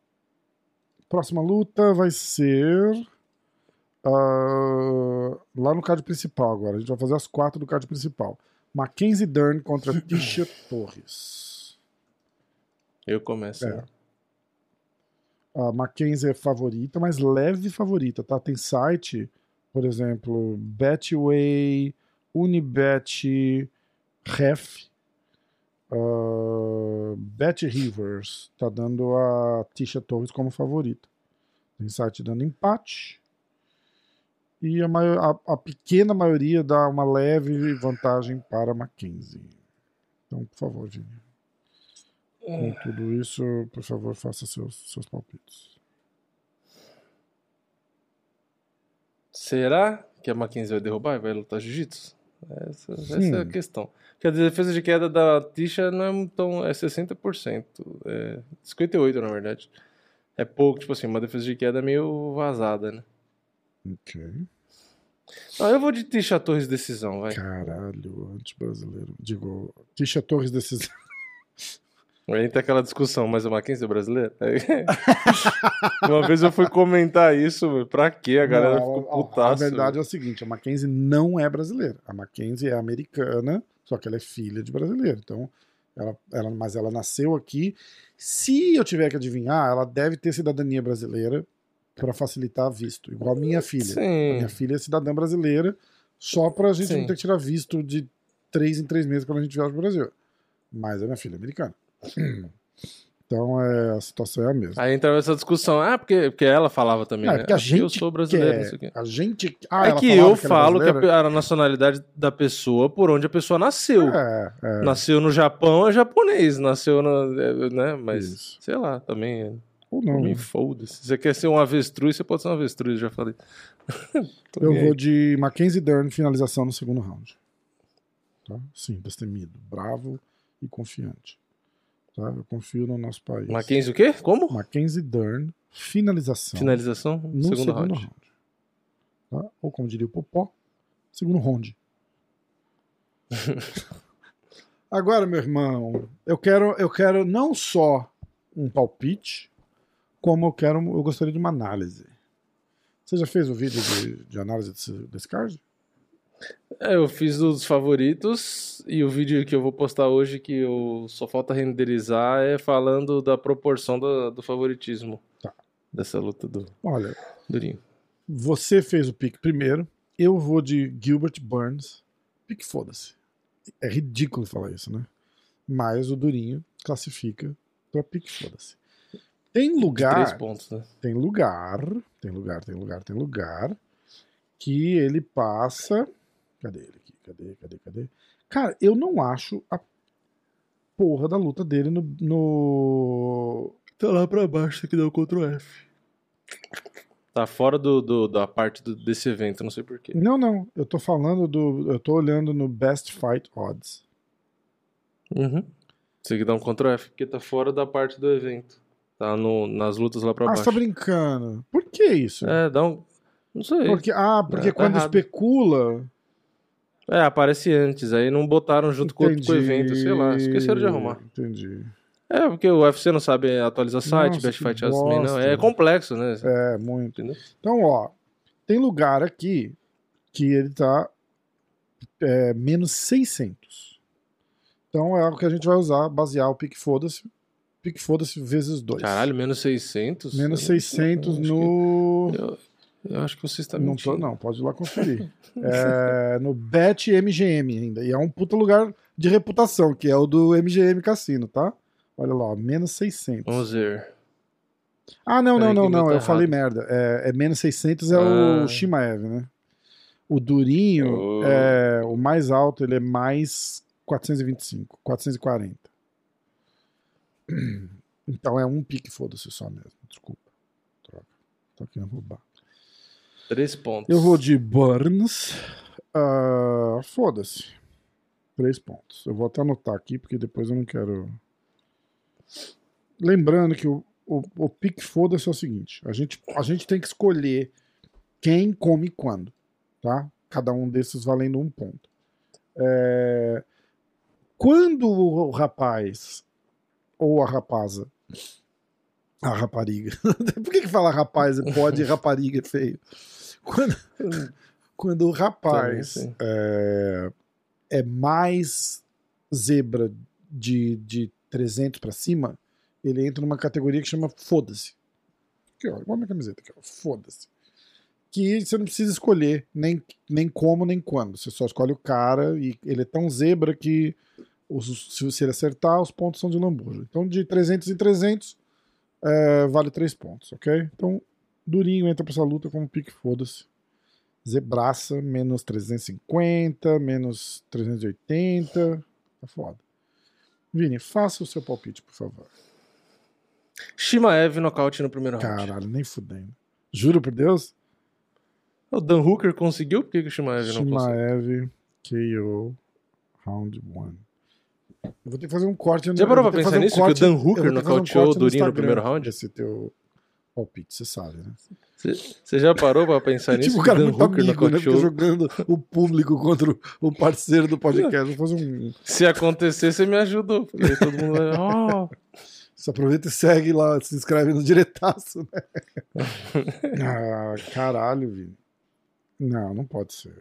Próxima luta vai ser. ah, lá no card principal agora. A gente vai fazer as quatro do card principal. Mackenzie Dern contra Tisha Torres. Eu começo. É. A Mackenzie é favorita, mas leve favorita, tá? Tem site, por exemplo, Betway, Unibet, Ref, uh, Bet Rivers, tá dando a Tisha Torres como favorita. Tem site dando empate. E a, maior- a- a pequena maioria dá uma leve vantagem para a Mackenzie. Então, por favor, Vini. Com tudo isso, por favor, faça seus, seus palpites. Será que a Mackenzie vai derrubar e vai lutar jiu-jitsu? Essa, essa é a questão. Porque a defesa de queda da Tisha não é tão. É 60%. É 58%, na verdade. É pouco, tipo assim, uma defesa de queda meio vazada, né? Ok. Não, eu vou de Tisha Torres decisão, vai. Caralho, anti-brasileiro. Digo, Tisha Torres decisão. Aí tem aquela discussão, mas o Mackenzie é brasileiro? Aí- Uma vez eu fui comentar isso, pra quê? A galera Não, ficou a- a- putaço. A verdade é o seguinte: a Mackenzie não é brasileira. A Mackenzie é americana, só que ela é filha de brasileiro. Então, ela, ela, mas ela nasceu aqui. Se eu tiver que adivinhar, ela deve ter cidadania brasileira para facilitar visto, igual a minha filha. A Sim. minha filha é cidadã brasileira, só pra gente Sim. não ter que tirar visto de três em três meses quando a gente viaja pro Brasil. Mas a minha filha é americana. Então é, a situação é a mesma. Aí entrava essa discussão. Ah, porque, porque ela falava também, é né? porque a Ah, gente eu sou brasileiro, não quer- sei o quê. A gente. Ah, é que eu ela falo que a, a nacionalidade da pessoa por onde a pessoa nasceu. É, é. Nasceu no Japão é japonês, nasceu no. é, né? Mas, Isso. sei lá, também. é- Ou não. Me né? foda-se. Se você quer ser um avestruz, você pode ser um avestruz, já falei. Eu vou de Mackenzie Dern, finalização no segundo round. Tá? Sim, destemido, bravo e confiante. Tá? Eu confio no nosso país. Mackenzie o quê? Como? Mackenzie Dern, finalização. Finalização no segundo, segundo, round. round. Tá? Ou como diria o Popó, segundo round. Agora, meu irmão, eu quero, eu quero não só um palpite, como eu quero, eu gostaria de uma análise. Você já fez o vídeo de, de análise desse, desse card? É, eu fiz os favoritos e o vídeo que eu vou postar hoje, que eu só falta renderizar, é falando da proporção do, do favoritismo Tá. dessa luta do Olha, Durinho. você fez o pick primeiro, eu vou de Gilbert Burns. Pique foda-se. É ridículo falar isso, né? Mas o Durinho classifica pra pique foda-se. Tem lugar. três pontos, né? tem lugar, tem lugar, tem lugar, tem lugar que ele passa. Cadê ele aqui? Cadê, cadê, cadê? Cara, eu não acho a porra da luta dele no. no... Tá lá pra baixo, aqui dá o Ctrl F. Tá fora do, do- da parte do- desse evento, não sei porquê. Não, não. Eu tô falando do. Eu tô olhando no Best Fight Odds. Uhum. Você tem que dar um Ctrl F, porque tá fora da parte do evento. Tá no, nas lutas lá pra Ah, baixo. você tá brincando. Por que isso? É, dá um. Não sei. Porque, ah, porque É, tá quando errado. especula. É, aparece antes, aí não botaram junto com, o- com o evento, sei lá, esqueceram de arrumar. Entendi. É, porque o UFC não sabe atualizar site, Nossa, Best Fight não. bosta. É complexo, né? É, muito. Entendeu? Então, ó, Tem lugar aqui que ele tá é, menos 600. Então é o que a gente vai usar, basear o pique foda-se. Pique foda-se vezes 2. Caralho, menos 600? Menos Eu não- 600 eu acho no. Eu, eu acho que você está Não mentindo. tô, não, pode ir lá conferir. é, no Bet MGM ainda. E é um puta lugar de reputação, que é o do MGM Cassino, tá? Olha lá, ó, menos 600. Vamos ver. Ah, não, não, não, não. tá Eu falei errado. merda. É, é menos 600 é Ah. o Shimaev, né? O Durinho, Oh. é, o mais alto, ele é mais 425, 440. Então é um pique, foda-se só mesmo. Desculpa. Troca. Tô querendo roubar. Três pontos. Eu vou de Burns. Ah, foda-se. Três pontos. Eu vou até anotar aqui, porque depois eu não quero. Lembrando que o, o, o pique foda-se é o seguinte: a gente, a gente tem que escolher quem come quando, tá? Cada um desses valendo um ponto. É, Quando o rapaz ou a rapaza. A rapariga. Por que, que fala rapaz pode rapariga é feio? Quando, quando o rapaz Também, é, é mais zebra de, de 300 pra cima, ele entra numa categoria que chama foda-se. Aqui, ó, igual a minha camiseta aqui, ó, foda-se. Que você não precisa escolher nem, nem como nem quando. Você só escolhe o cara e ele é tão zebra que os- se você acertar, os pontos são de lambuja. Então, de 300 em 300, é, vale 3 pontos, ok? Então, Durinho entra pra essa luta como pique foda-se. Zebraça, menos 350, menos 380. Tá foda. Vini, faça o seu palpite, por favor. Shimaev nocaute no primeiro round. Caralho, nem fudendo. Juro por Deus? O Dan Hooker conseguiu? Por que, que o Shimaev não conseguiu? Shimaev, KO, round 1. Eu vou ter que fazer um corte. Já parou pra pensar um nisso? Que o corte- Dan Hooker fazer um nocauteou o corte no Durinho no Instagram primeiro round? Esse teu palpite, você sabe, né? Você já parou pra pensar nisso? tipo, o cara muito Hooker amigo, né? Jogando o público contra o- parceiro do podcast. Fazer um. Se acontecer, você me ajudou. Porque todo mundo vai. Oh, Você aproveita e segue lá, se inscreve no diretaço, né? ah, caralho, Vini. Não, não pode ser.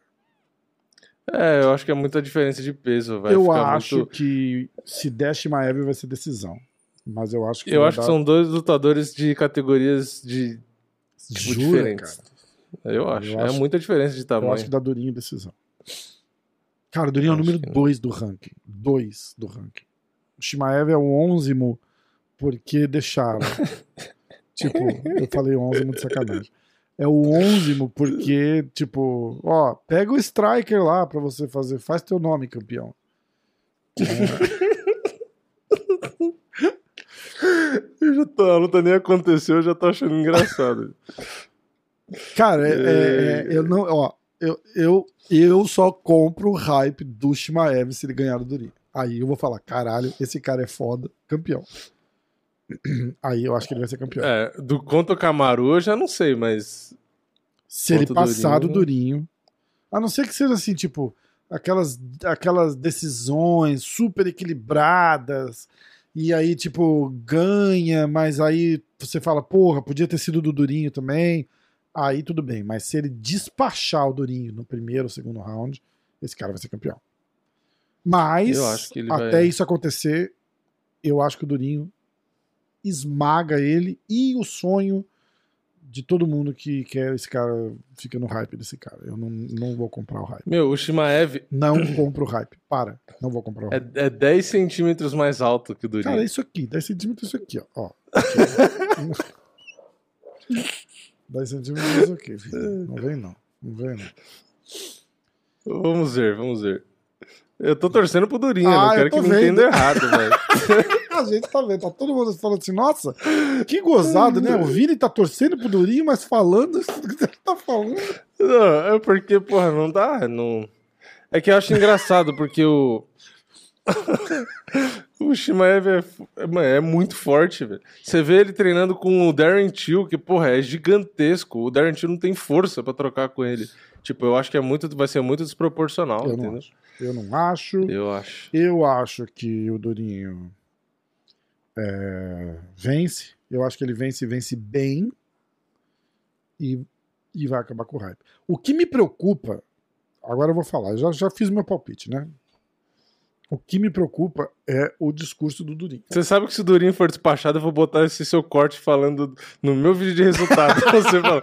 É, eu acho que é muita diferença de peso. Vai eu acho muito... que se der Shimaev vai ser decisão. Mas eu acho que. Eu acho que dar- são dois lutadores de categorias de tipo, Jura, diferentes. cara? Eu acho. Eu é acho- muita diferença de Eu tamanho. acho que dá Durinho decisão. Cara, o Durinho é o Eu número que não. 2 do ranking. 2 do ranking. O Shimaev é o 11 porque deixaram. tipo, eu falei 11 de sacanagem. É o 11 porque, tipo, ó, pega o striker lá pra você fazer. Faz teu nome, campeão. Eu já tô, a luta nem aconteceu, eu já tô achando engraçado. Cara, é- é- é- eu não. Ó, eu, eu, eu só compro o hype do Shimaev se ele ganhar o Durinho. Aí eu vou falar, caralho, esse cara é foda, campeão. Aí eu acho que ele vai ser campeão. É, do contra o Camaru eu já não sei, mas. se ele passar do Durinho. Durinho. A não ser que seja assim, tipo, aquelas, aquelas decisões super equilibradas. E aí, tipo, ganha, mas aí você fala, porra, podia ter sido do Durinho também. Aí tudo bem, mas se ele despachar o Durinho no primeiro ou segundo round, esse cara vai ser campeão. Mas, até vai- isso acontecer, eu acho que o Durinho esmaga ele e o sonho de todo mundo que quer esse cara fica no hype desse cara. Eu não, não vou comprar o hype. Meu, o Shimaev Não compro o hype. Para. Não vou comprar o é, hype. é 10 centímetros mais alto que o Durinho. Cara, é isso aqui. 10 centímetros isso aqui, ó. ó. Aqui, ó. 10 centímetros isso aqui, filho. Não vem não. Não vem não. Vamos ver, vamos ver. Eu tô torcendo pro Durinho, eu Ah, não quero que me entenda errado, velho. A gente tá vendo, tá todo mundo falando assim, nossa, que gozado, né? O Vini tá torcendo pro Durinho, mas falando isso que ele tá falando. Não, é porque, porra, não dá, não... É que eu acho engraçado, porque o... o Shimaev é, é, mano, é muito forte, velho. Você vê ele treinando com o Darren Till, que, porra, é gigantesco. O Darren Till não tem força pra trocar com ele. Tipo, eu acho que é muito, vai ser muito desproporcional, Eu não entendeu? acho. Eu não acho. Eu acho. Eu acho que o Durinho é, vence. Eu acho que ele vence e vence bem. E, e vai acabar com o hype. O que me preocupa, agora eu vou falar, eu já, já fiz meu palpite, né? O que me preocupa é o discurso do Durinho. Você sabe que se o Durinho for despachado, eu vou botar esse seu corte falando no meu vídeo de resultado. Você fala,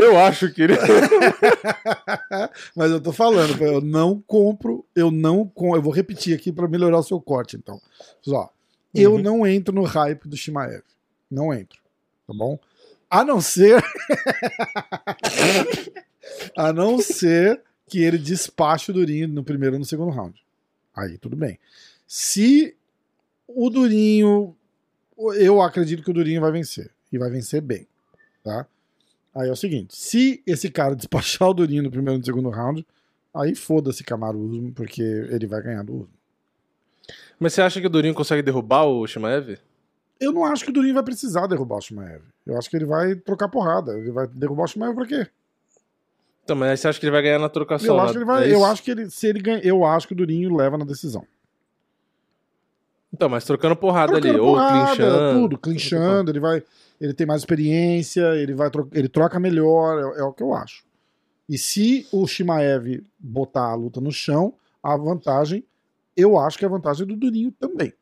eu acho que ele. Mas eu tô falando, eu não compro, eu não com, eu vou repetir aqui para melhorar o seu corte, então. Só, eu Uhum. não entro no hype do Shimaev. Não entro, tá bom? A não ser a não ser que ele despache o Durinho no primeiro ou no segundo round. Aí tudo bem. Se o Durinho, eu acredito que o Durinho vai vencer e vai vencer bem, tá? Aí é o seguinte, se esse cara despachar o Durinho no primeiro e no segundo round, aí foda-se Camaro Usman, porque ele vai ganhar do Usman. Mas você acha que o Durinho consegue derrubar o Shimaev? Eu não acho que o Durinho vai precisar derrubar o Shimaev. Eu acho que ele vai trocar porrada. Ele vai derrubar o Shimaev pra quê? Então, mas você acha que ele vai ganhar na trocação? Eu né? acho que ele vai. É eu acho que ele. Se ele ganha, eu acho que o Durinho leva na decisão. Então, mas trocando porrada ali, Trocando ou porrada, clinchando. Tudo, clinchando, ele vai. Ele tem mais experiência, ele vai ele troca melhor, é, é o que eu acho. E se o Shimaev botar a luta no chão, a vantagem, eu acho que é a vantagem do Durinho também.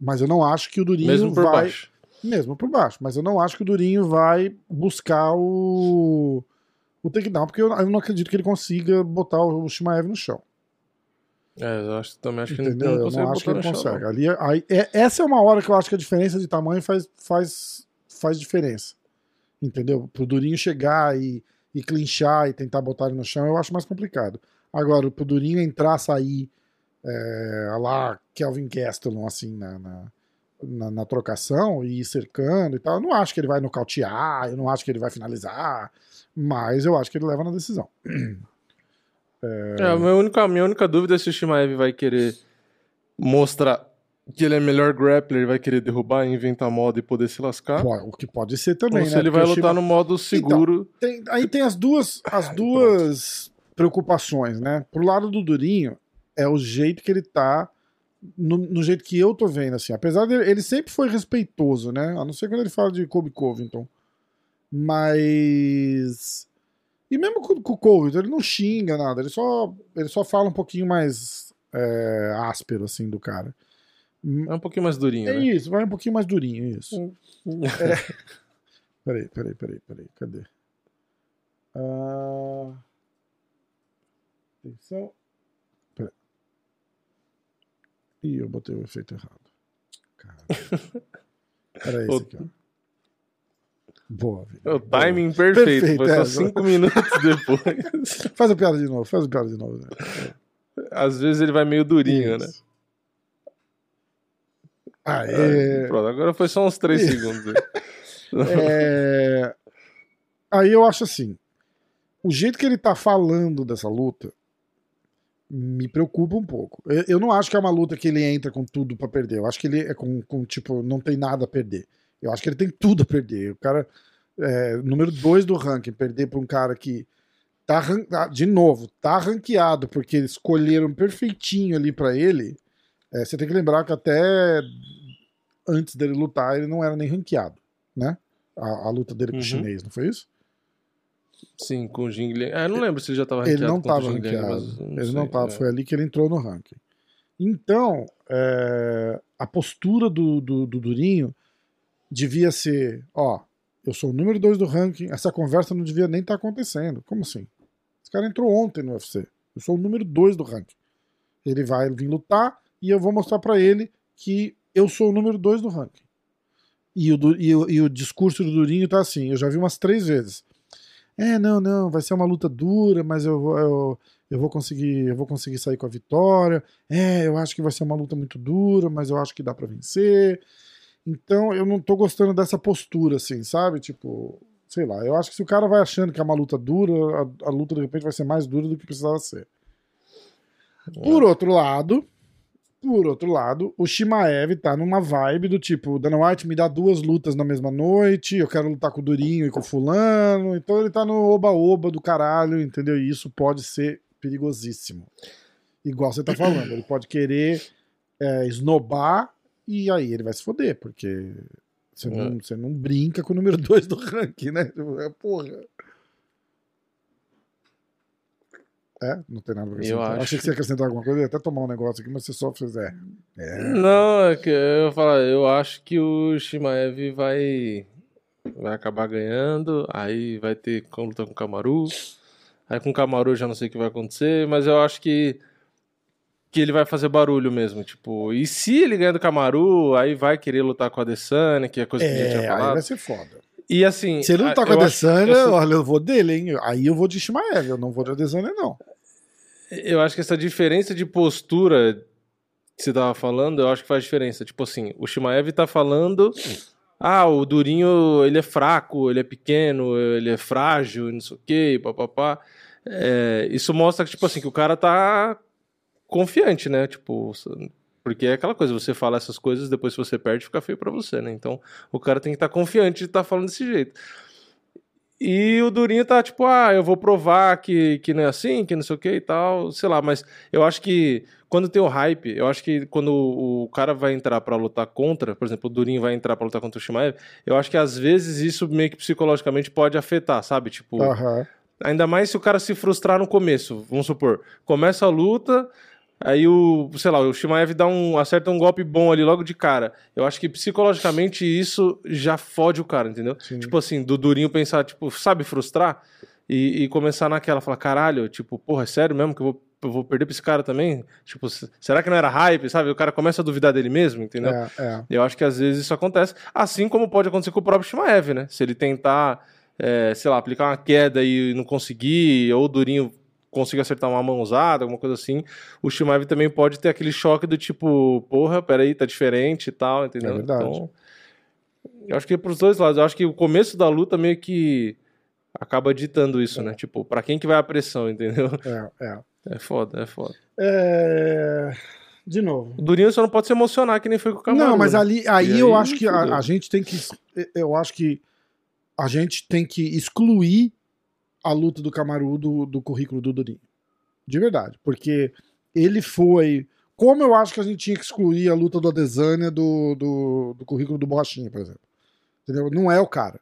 Mas eu não acho que o Durinho Mesmo por vai. baixo. Mesmo por baixo. Mas eu não acho que o Durinho vai buscar o. O takedown, porque eu, eu não acredito que ele consiga botar o Shimaev no chão. É, eu acho, também acho que Entendeu? não Eu consegue não acho que ele no chão, consegue. Ali, aí, é- essa é uma hora que eu acho que a diferença de tamanho faz, faz, faz diferença. Entendeu? Pro Durinho chegar e, e clinchar e tentar botar ele no chão, eu acho mais complicado. Agora, pro Durinho entrar, sair, é, a lá Kelvin Gastelum, assim, na, na, na- na trocação e ir cercando e tal, eu não acho que ele vai nocautear, eu não acho que ele vai finalizar, mas eu acho que ele leva na decisão. É, a minha única, a minha única dúvida é se o Shimaev vai querer mostrar que ele é melhor grappler, vai querer derrubar, inventar moda e poder se lascar. O que pode ser também, ou se né? ele vai lutar Shima- no modo seguro. Tem- aí tem as duas, as duas preocupações, né? Pro lado do Durinho, é o jeito que ele tá, no, no jeito que eu tô vendo, assim. Apesar dele, ele sempre foi respeitoso, né? A não ser quando ele fala de Kobe Covington. Mas. E mesmo com, com o Covington, ele não xinga nada, ele só, ele só fala um pouquinho mais é, áspero, assim, do cara. É um pouquinho mais durinho, É né? isso, vai um pouquinho mais durinho, isso. Hum. Peraí, peraí, peraí, peraí. Cadê? Ah, Atenção. Peraí. Ih, eu botei o efeito errado. Cara. Peraí, esse aqui, ó. Boa, vida. O timing perfeito, Perfeito, foi só é. cinco minutos depois. Faz a piada de novo, faz a piada de novo. né? Às vezes ele vai meio durinho, né? Isso. Aê. Pronto, agora foi só uns três Isso. segundos. aí. É, Aí eu acho assim, o jeito que ele tá falando dessa luta me preocupa um pouco. Eu, eu não acho que é uma luta que ele entra com tudo pra perder. Eu acho que ele é com, com, tipo, não tem nada a perder. Eu acho que ele tem tudo a perder. O cara, é, número dois do ranking, perder pra um cara que tá, ah, de novo, tá ranqueado porque eles escolheram perfeitinho ali pra ele. É, você tem que lembrar que até antes dele lutar, ele não era nem ranqueado, né? A, a luta dele com o Uhum. chinês, não foi isso? Sim, com o Jing Liang. Ah, não lembro se ele já tava Ele ranqueado não contra o estava ranqueado. mas Ele sei, não estava. é. Foi ali que ele entrou no ranking. Então, é, a postura do, do, do Durinho devia ser: ó, eu sou o número dois do ranking, essa conversa não devia nem estar acontecendo. Como assim? Esse cara entrou ontem no UFC. Eu sou o número dois do ranking. Ele vai vir lutar e eu vou mostrar pra ele que eu sou o número dois do ranking. E o, e, o, e o discurso do Durinho tá assim: eu já vi umas três vezes. É, não, não, vai ser uma luta dura, mas eu, vou- eu, eu vou conseguir, eu vou conseguir sair com a vitória. É, eu acho que vai ser uma luta muito dura, mas eu acho que dá pra vencer. Então, eu não tô gostando dessa postura assim, sabe? Tipo, sei lá, eu acho que se o cara vai achando que é uma luta dura, a, a luta de repente vai ser mais dura do que precisava ser. Por outro lado, por outro lado, o Shimaev tá numa vibe do tipo, Dana White me dá duas lutas na mesma noite, eu quero lutar com o Durinho e com o fulano, então ele tá no oba-oba do caralho, entendeu? E isso pode ser perigosíssimo. Igual você tá falando, ele pode querer é, esnobar e aí ele vai se foder, porque você não, você não brinca com o número 2 do ranking, né? É, Porra. É? Não tem nada pra Eu acrescentar. acho. Achei que você ia acrescentar alguma coisa, eu ia até tomar um negócio aqui, mas você só fez. É. É. Não, é que eu falo, eu acho que o Shimaev vai vai acabar ganhando, aí vai ter com- luta com o Kamaru. Aí com o Kamaru eu já não sei o que vai acontecer, mas eu acho que que ele vai fazer barulho mesmo, tipo, e se ele ganhar do Kamaru, aí vai querer lutar com a Adesanya, que é coisa que a gente É, aí falado. vai ser foda. E assim, Se ele lutar com eu a acho- Adesanya, eu- olha, eu vou dele, hein? Aí eu vou de Shimaev, eu não vou de Adesanya, não. Eu acho que essa diferença de postura que você tava falando, eu acho que faz diferença. Tipo assim, o Shimaev tá falando, ah, o Durinho, ele é fraco, ele é pequeno, ele é frágil, não sei o quê, papapá. É, isso mostra que, tipo assim, que o cara tá confiante, né? Tipo, porque é aquela coisa, você fala essas coisas, depois se você perde, fica feio pra você, né? Então, o cara tem que estar confiante de estar falando desse jeito. E o Durinho tá tipo, ah, eu vou provar que, que não é assim, que não sei o que e tal, sei lá, mas eu acho que quando tem o hype, eu acho que quando o, cara vai entrar pra lutar contra, por exemplo, o Durinho vai entrar pra lutar contra o Shimaev, eu acho que às vezes isso meio que psicologicamente pode afetar, sabe? Tipo. Ainda mais se o cara se frustrar no começo. Vamos supor, começa a luta, aí o, sei lá, o Shimaev dá um, acerta um golpe bom ali logo de cara. Eu acho que psicologicamente isso já fode o cara, entendeu? Sim. Tipo assim, do Durinho pensar, tipo, sabe frustrar? E, e começar naquela, falar, caralho, tipo, porra, é sério mesmo que eu vou, eu vou perder pra esse cara também? Tipo, será que não era hype, sabe? O cara começa a duvidar dele mesmo, entendeu? É, é. Eu acho que às vezes isso acontece. Assim como pode acontecer com o próprio Shimaev, né? Se ele tentar, é, sei lá, aplicar uma queda e não conseguir, ou o Durinho conseguir acertar uma mãozada, alguma coisa assim, o Shimaev também pode ter aquele choque do tipo, porra, peraí, tá diferente e tal, entendeu? É verdade. Então, eu acho que é pros dois lados. Eu acho que o começo da luta meio que acaba ditando isso, né? Tipo, pra quem que vai a pressão, entendeu? É, é. É foda, é foda. É, De novo. O Durinho só não pode se emocionar que nem foi com o Kamaru. Não, mas né? ali, aí, eu acho que a, a gente tem que. Eu acho que a gente tem que excluir a luta do Camaru do, do currículo do Durinho. De verdade. Porque ele foi. Como eu acho que a gente tinha que excluir a luta do Adesanya do, do, do currículo do Borrachinha, por exemplo. Entendeu? Não é o cara.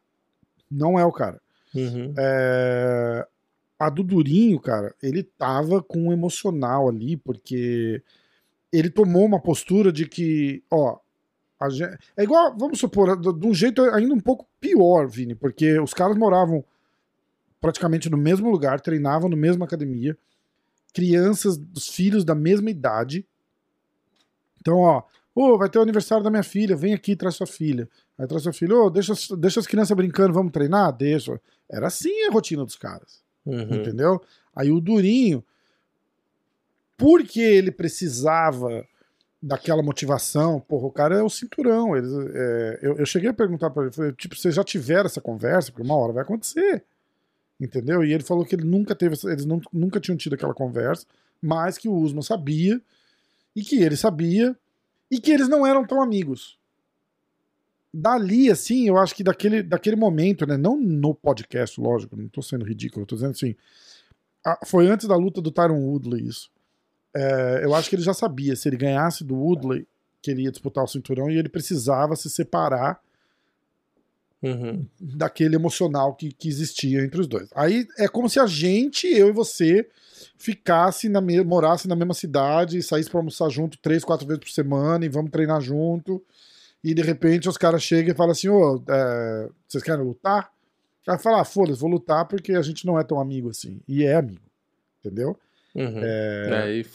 Não é o cara. Uhum. É, A do Durinho, cara, ele tava com um emocional ali, porque ele tomou uma postura de que, ó, a gen- é igual, vamos supor, de um jeito ainda um pouco pior, Vini, porque os caras moravam praticamente no mesmo lugar, treinavam na mesma academia, crianças, os filhos da mesma idade. Então, ó, ô, vai ter o aniversário da minha filha, vem aqui, traz sua filha. Aí traz sua filha, ô, deixa, as- deixa as crianças brincando, vamos treinar? Deixa. Era assim a rotina dos caras, Uhum. entendeu? Aí o Durinho, porque ele precisava daquela motivação, porra, o cara é o cinturão. Eles, é, eu, eu cheguei a perguntar pra ele, falei, tipo, vocês já tiveram essa conversa? Porque uma hora vai acontecer. Entendeu? E ele falou que ele nunca teve, eles não- nunca tinham tido aquela conversa, mas que o Usman sabia, e que ele sabia, e que eles não eram tão amigos. Dali, assim, eu acho que daquele, daquele momento, né? Não no podcast, lógico, não tô sendo ridículo, tô dizendo assim. a- foi antes da luta do Tyron Woodley, isso. É, eu acho que ele já sabia, se ele ganhasse do Woodley, que ele ia disputar o cinturão e ele precisava se separar Uhum. daquele emocional que, que existia entre os dois. Aí é como se a gente, eu e você, ficasse na me morasse na mesma cidade, saísse pra almoçar junto três, quatro vezes por semana e vamos treinar junto. E de repente os caras chegam e falam assim: ô, é, vocês querem lutar? Aí fala, ah, foda-se, vou lutar porque a gente não é tão amigo assim. E é amigo. Entendeu? Uhum. É... Aí,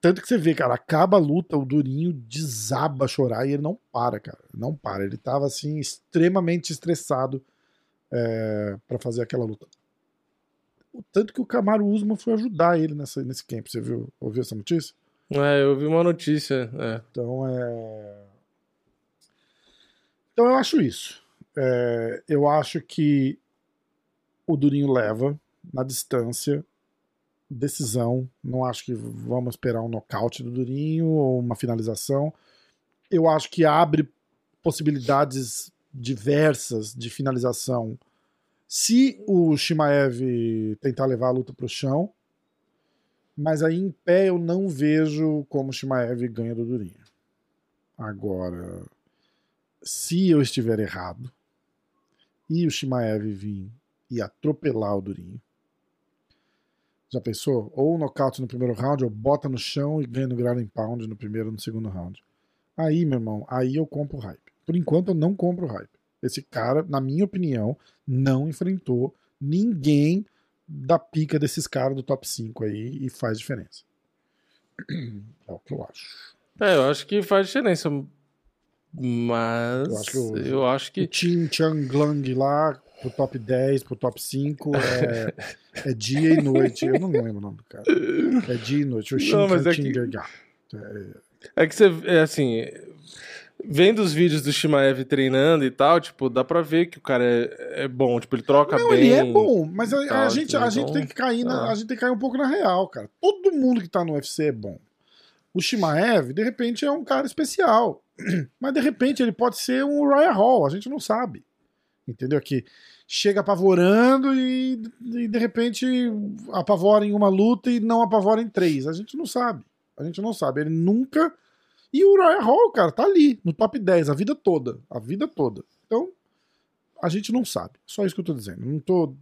Tanto que você vê, cara, acaba a luta, o Durinho desaba a chorar e ele não para, cara. Não para. Ele tava, assim, extremamente estressado é, para fazer aquela luta. O tanto que o Camaro Usman foi ajudar ele nessa, nesse camp. Você viu? Ouviu essa notícia? é, eu vi uma notícia. É. Então é. Então eu acho isso. É, eu acho que o Durinho leva na distância. Decisão. Não acho que vamos esperar um nocaute do Durinho ou uma finalização. Eu acho que abre possibilidades diversas de finalização se o Shimaev tentar levar a luta para o chão. Mas aí em pé eu não vejo como o Shimaev ganha do Durinho. Agora, se eu estiver errado e o Shimaev vir e atropelar o Durinho, Já pensou? Ou nocaute no primeiro round, ou bota no chão e ganha no ground and pound no primeiro ou no segundo round. Aí, meu irmão, aí eu compro o hype. Por enquanto eu não compro o hype. Esse cara, na minha opinião, não enfrentou ninguém da pica desses caras do top 5 aí e faz diferença. É o que eu acho. É, eu acho que faz diferença. Mas Eu acho que o- eu acho O que. Tim Chang lá, pro top 10, pro top 5, é, é dia e noite. Eu não lembro o nome do cara. É dia e noite. O mas é que- Shinkan É que você, é assim, vendo os vídeos do Shimaev treinando e tal, tipo, dá pra ver que o cara é, é bom, tipo, ele troca Não, bem. ele é bom, mas a, a tal, gente, a então, gente tem que cair na, ah. a gente tem que cair um pouco na real, cara. Todo mundo que tá no UFC é bom. O Shimaev, de repente, é um cara especial. Mas de repente ele pode ser um Royal Hall, a gente não sabe. Entendeu? Que chega apavorando e, e de repente apavora em uma luta e não apavora em três. A gente não sabe. A gente não sabe. Ele nunca. E o Royal Hall, cara, tá ali, no top 10, a vida toda. A vida toda. Então, a gente não sabe. Só isso que eu tô dizendo. Não tô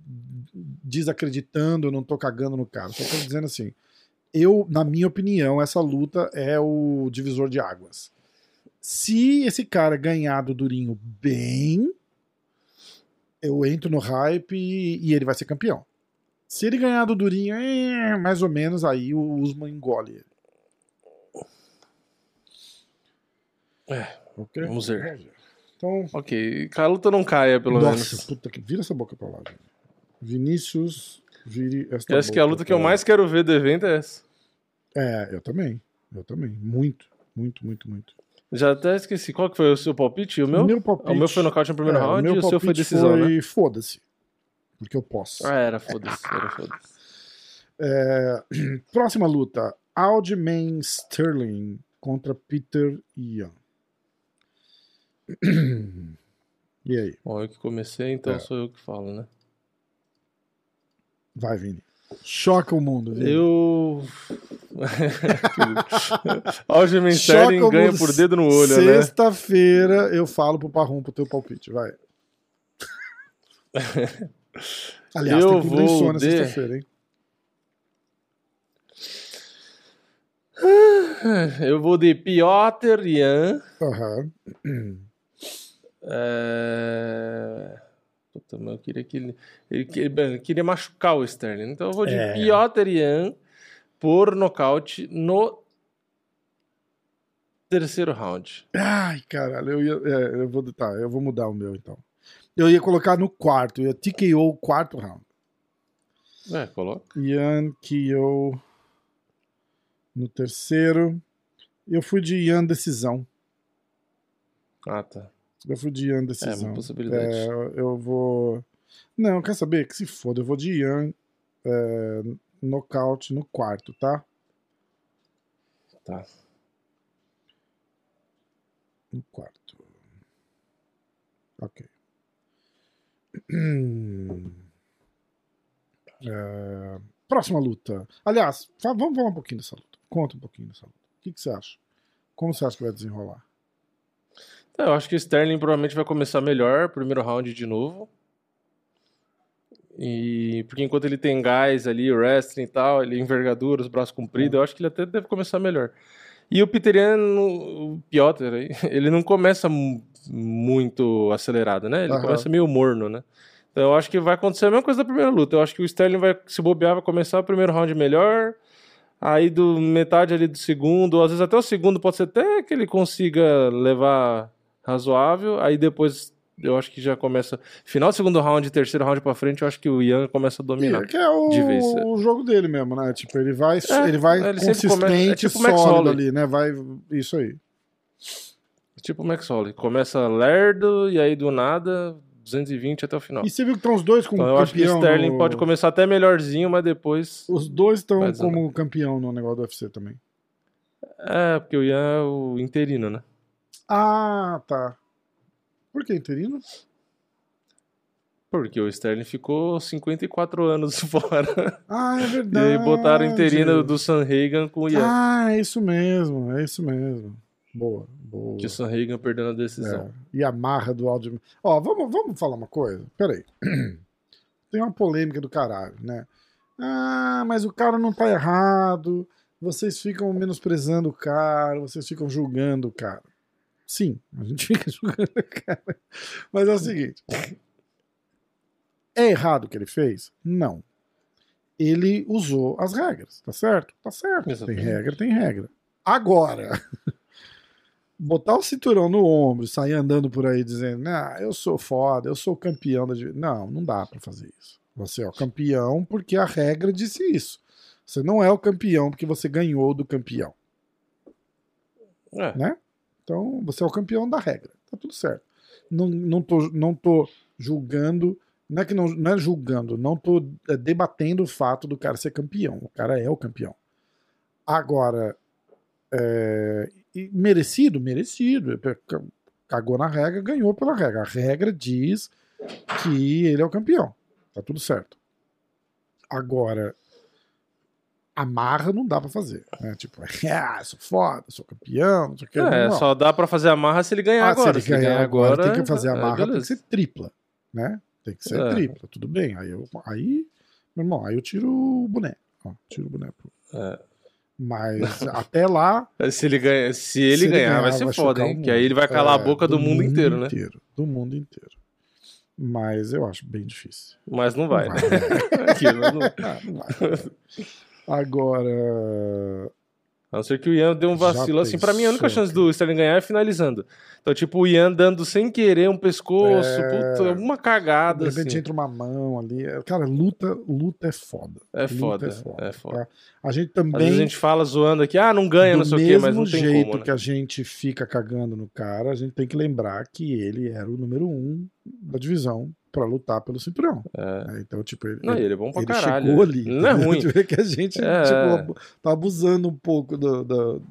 desacreditando, não tô cagando no cara. Só tô dizendo assim. Eu, na minha opinião, essa luta é o divisor de águas. Se esse cara ganhar do Durinho bem, eu entro no hype e, e ele vai ser campeão. Se ele ganhar do Durinho, é, mais ou menos, aí o Usman engole ele. É, Ok? vamos ver. Então, Ok, que a luta não caia, pelo nossa, menos. puta que. Vira essa boca pra lá, gente. Vinícius, vire esta Eu acho que a luta que eu lá. mais quero ver do evento é essa. É, eu também. Eu também. Muito, muito, muito, muito. Já até esqueci. Qual que foi o seu palpite? O meu? Meu palpite, O meu foi nocaute no primeiro é, round e o seu foi decisão, né? foi Foda-se. Porque eu posso. Ah, era foda-se, era foda-se. É, próxima luta: Aljamain Sterling contra Peter Yan. E aí? Bom, eu que comecei, então É. sou eu que falo, né? Vai, Vini. Choca o mundo, Vini. Eu. Algemen Sterling ganha por dedo no olho, né? Sexta-feira eu falo pro Parrum pro teu palpite, vai. Aliás, Eu tem tudo vou insônia de- sexta-feira, hein? Eu vou de Piotr Jan. Aham. É... Puta, mas eu queria que ele... Ele, que- ele queria machucar o Sterling. Então eu vou de É. Piotr Jan por nocaute no terceiro round. Ai, caralho, eu, ia, é, eu vou tá, eu vou mudar o meu então. Eu ia colocar no quarto, eu ia TKO o quarto round. É, coloca. Ian KO no terceiro. Eu fui de Ian decisão. Ah, tá. Eu fui de Ian É, decisão. uma possibilidade. É, eu vou. Não, quer saber? Que se foda, eu vou de Ian é, nocaute no quarto, tá? Tá. No quarto. Ok. É, próxima luta. Aliás, vamos falar um pouquinho dessa luta. Conta um pouquinho dessa luta. O que, que você acha? Como você acha que vai desenrolar? É, Eu acho que o Sterling provavelmente vai começar melhor, primeiro round de novo. E porque enquanto ele tem gás ali, o wrestling e tal, ele envergadura, os braços compridos, eu acho que ele até deve começar melhor. E o Peteriano, o Piotr, ele não começa mu- muito acelerado, né? Ele Aham. começa meio morno, né? Então eu acho que vai acontecer a mesma coisa da primeira luta. Eu acho que o Sterling vai se bobear, vai começar o primeiro round melhor. Aí do metade ali do segundo, ou às vezes até o segundo pode ser até que ele consiga levar razoável. Aí depois eu acho que já começa. Final do segundo round, terceiro round pra frente, eu acho que o Ian começa a dominar. E, que é o, de vez. o jogo dele mesmo, né? Tipo, ele vai, É, ele vai ele consistente, começa- é tipo sólido ali, né? Vai. Isso aí. Tipo o Max Holloway. Começa lerdo e aí do nada 220 até o final. E você viu que estão os dois como Então eu acho que o campeão. Sterling no- pode começar até melhorzinho, mas depois. Os dois estão como campeão no negócio do UFC também. É, porque o Ian é o interino, né? Ah, tá. Por que interino? Porque o Sterling ficou 54 anos fora. Ah, é E verdade. aí botaram interino do Sanhagen com o Ian. Ah, é isso mesmo, é isso mesmo. Boa, boa. Que o Sanhagen perdendo a decisão. É. E a marra do áudio. Ó, vamos, vamos falar uma coisa? Peraí. Tem uma polêmica do caralho, né? Ah, mas o cara não tá errado. Vocês ficam menosprezando o cara, vocês ficam julgando o cara. Sim, a gente fica julgando o cara. Mas é o seguinte: é errado o que ele fez? Não. Ele usou as regras, tá certo? Tá certo. Exatamente. Tem regra, tem regra. Agora, botar o cinturão no ombro e sair andando por aí dizendo, ah, eu sou foda, eu sou campeão da. divi-" Não, não dá pra fazer isso. Você é o campeão porque a regra disse isso. Você não é o campeão porque você ganhou do campeão, É. né? Então, você é o campeão da regra. Tá tudo certo. Não, não, tô, não tô julgando. Não é que não, não é julgando, não tô é, debatendo o fato do cara ser campeão. O cara é o campeão. Agora, é, merecido? Merecido. Cagou na regra, ganhou pela regra. A regra diz que ele é o campeão. Tá tudo certo. Agora, amarra não dá pra fazer. Né? Tipo, ah, sou foda, sou campeão, não sei o que. É, não. só dá pra fazer a marra se ele ganhar Ah, agora. se ele ganhar agora, tem que fazer é, marra, tem que ser tripla, né? Tem que ser É. tripla, tudo bem. Aí, eu, aí, meu irmão, aí eu tiro o boné. Ó, tiro o boné. pô. É. Mas até lá. Se ele, ganha, se ele se ele ganhar, ganhar, vai ser vai foda, hein? Que aí ele vai calar a é, boca do, mundo, inteiro, né? Do mundo inteiro. Mas eu acho bem difícil. Mas não vai, né? vai. Aquilo, mas não- Ah, não vai. Agora. A não ser que o Ian dê um vacilo. Já Assim, pra mim, a única chance do Sterling ganhar é finalizando. Então, tipo, o Ian dando sem querer um pescoço, É. puta, uma cagada, De repente assim. entra uma mão ali. Cara, luta, luta é foda. É Luta foda, é foda. é foda. tá? A gente Às também. vezes a gente fala zoando aqui, ah, não ganha, do não sei o quê, mas não tem jeito como, né? que a gente fica cagando no cara, a gente tem que lembrar que ele era o número um da divisão pra lutar pelo cinturão. É. né? Então, tipo, ele, Não, ele, ele é bom pra ele caralho. chegou ali. Não é ruim. Tu vê que a gente É. tipo, tá abusando um pouco do- do-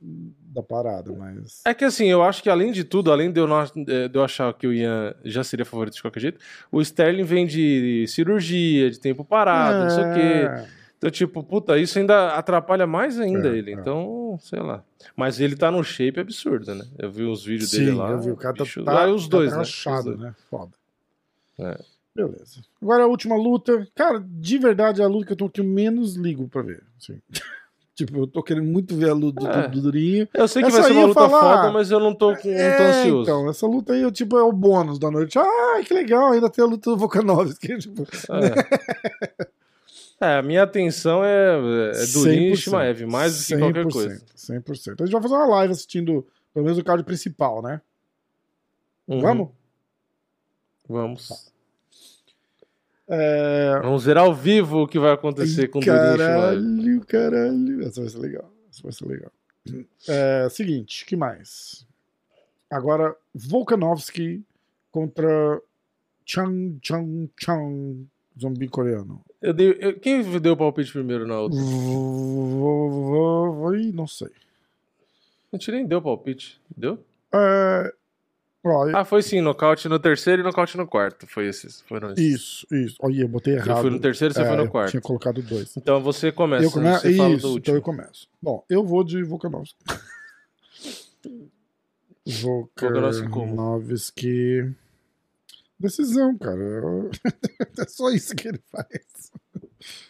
da parada, mas. É que assim, eu acho que além de tudo, além de eu, não, eh, de eu achar que o Ian já seria favorito de qualquer jeito, o Sterling vem de cirurgia, de tempo parado, não sei o quê. É. Então, tipo, puta, isso ainda atrapalha mais ainda É, ele. é. Então, sei lá. Mas ele tá no shape absurdo, né? Eu vi os vídeos Sim, dele lá. eu vi. O cara tá, bicho- tá, os dois, tá né? rachado, Os dois. né? Foda. É. Beleza. Agora a última luta. Cara, de verdade, é a luta que eu tô eu menos ligo pra ver. assim. tipo, eu tô querendo muito ver a luta do, É. do Durinho. Eu sei que Essa vai ser uma luta falar- foda, mas eu não tô, com, não tô É, ansioso. então, essa luta aí, tipo, é o bônus da noite. Ah, que legal, ainda tem a luta do Volkanovski. Tipo, É. É, a minha atenção é, é Durinho e 100%, Shimaev, mais do que qualquer coisa. 100%. A gente vai fazer uma live assistindo, pelo menos, o card principal, né? Uhum. Vamos? Vamos. É... Vamos ver ao vivo o que vai acontecer com o. Caralho, caralho. Essa vai ser legal. Essa vai ser legal. É, seguinte, que mais? Agora, Volkanovski contra Chang Chang Chang, zumbi coreano. Eu dei, eu- quem deu o palpite primeiro na outra? Vou, não sei. A gente nem deu palpite. Deu? É, ó, Ah, foi sim, nocaute no terceiro e nocaute no quarto. Foi esses. Foram esses. isso, isso. Olha, eu botei errado. Eu fui no terceiro, você É, foi no eu quarto. Tinha colocado dois. Então você começa. eu começo. Você fala do Isso, então eu começo. Bom, eu vou de Volkanovski. Volkanovski. Decisão, cara. Eu- É só isso que ele faz.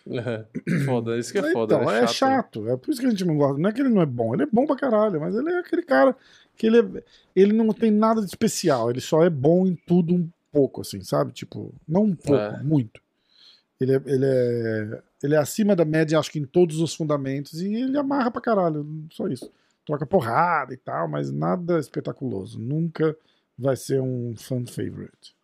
É, foda, isso que é foda. então, é é chato. chato. É por isso que a gente não gosta. Não é que ele não é bom, ele é bom pra caralho, mas ele é aquele cara que ele, é- ele não tem nada de especial. Ele só é bom em tudo um pouco, assim, sabe? Tipo, não um pouco, É. muito. Ele é, ele, é, ele é acima da média, acho que em todos os fundamentos, e ele amarra pra caralho. Só isso. Troca porrada e tal, mas nada espetaculoso. Nunca vai ser um fan favorite.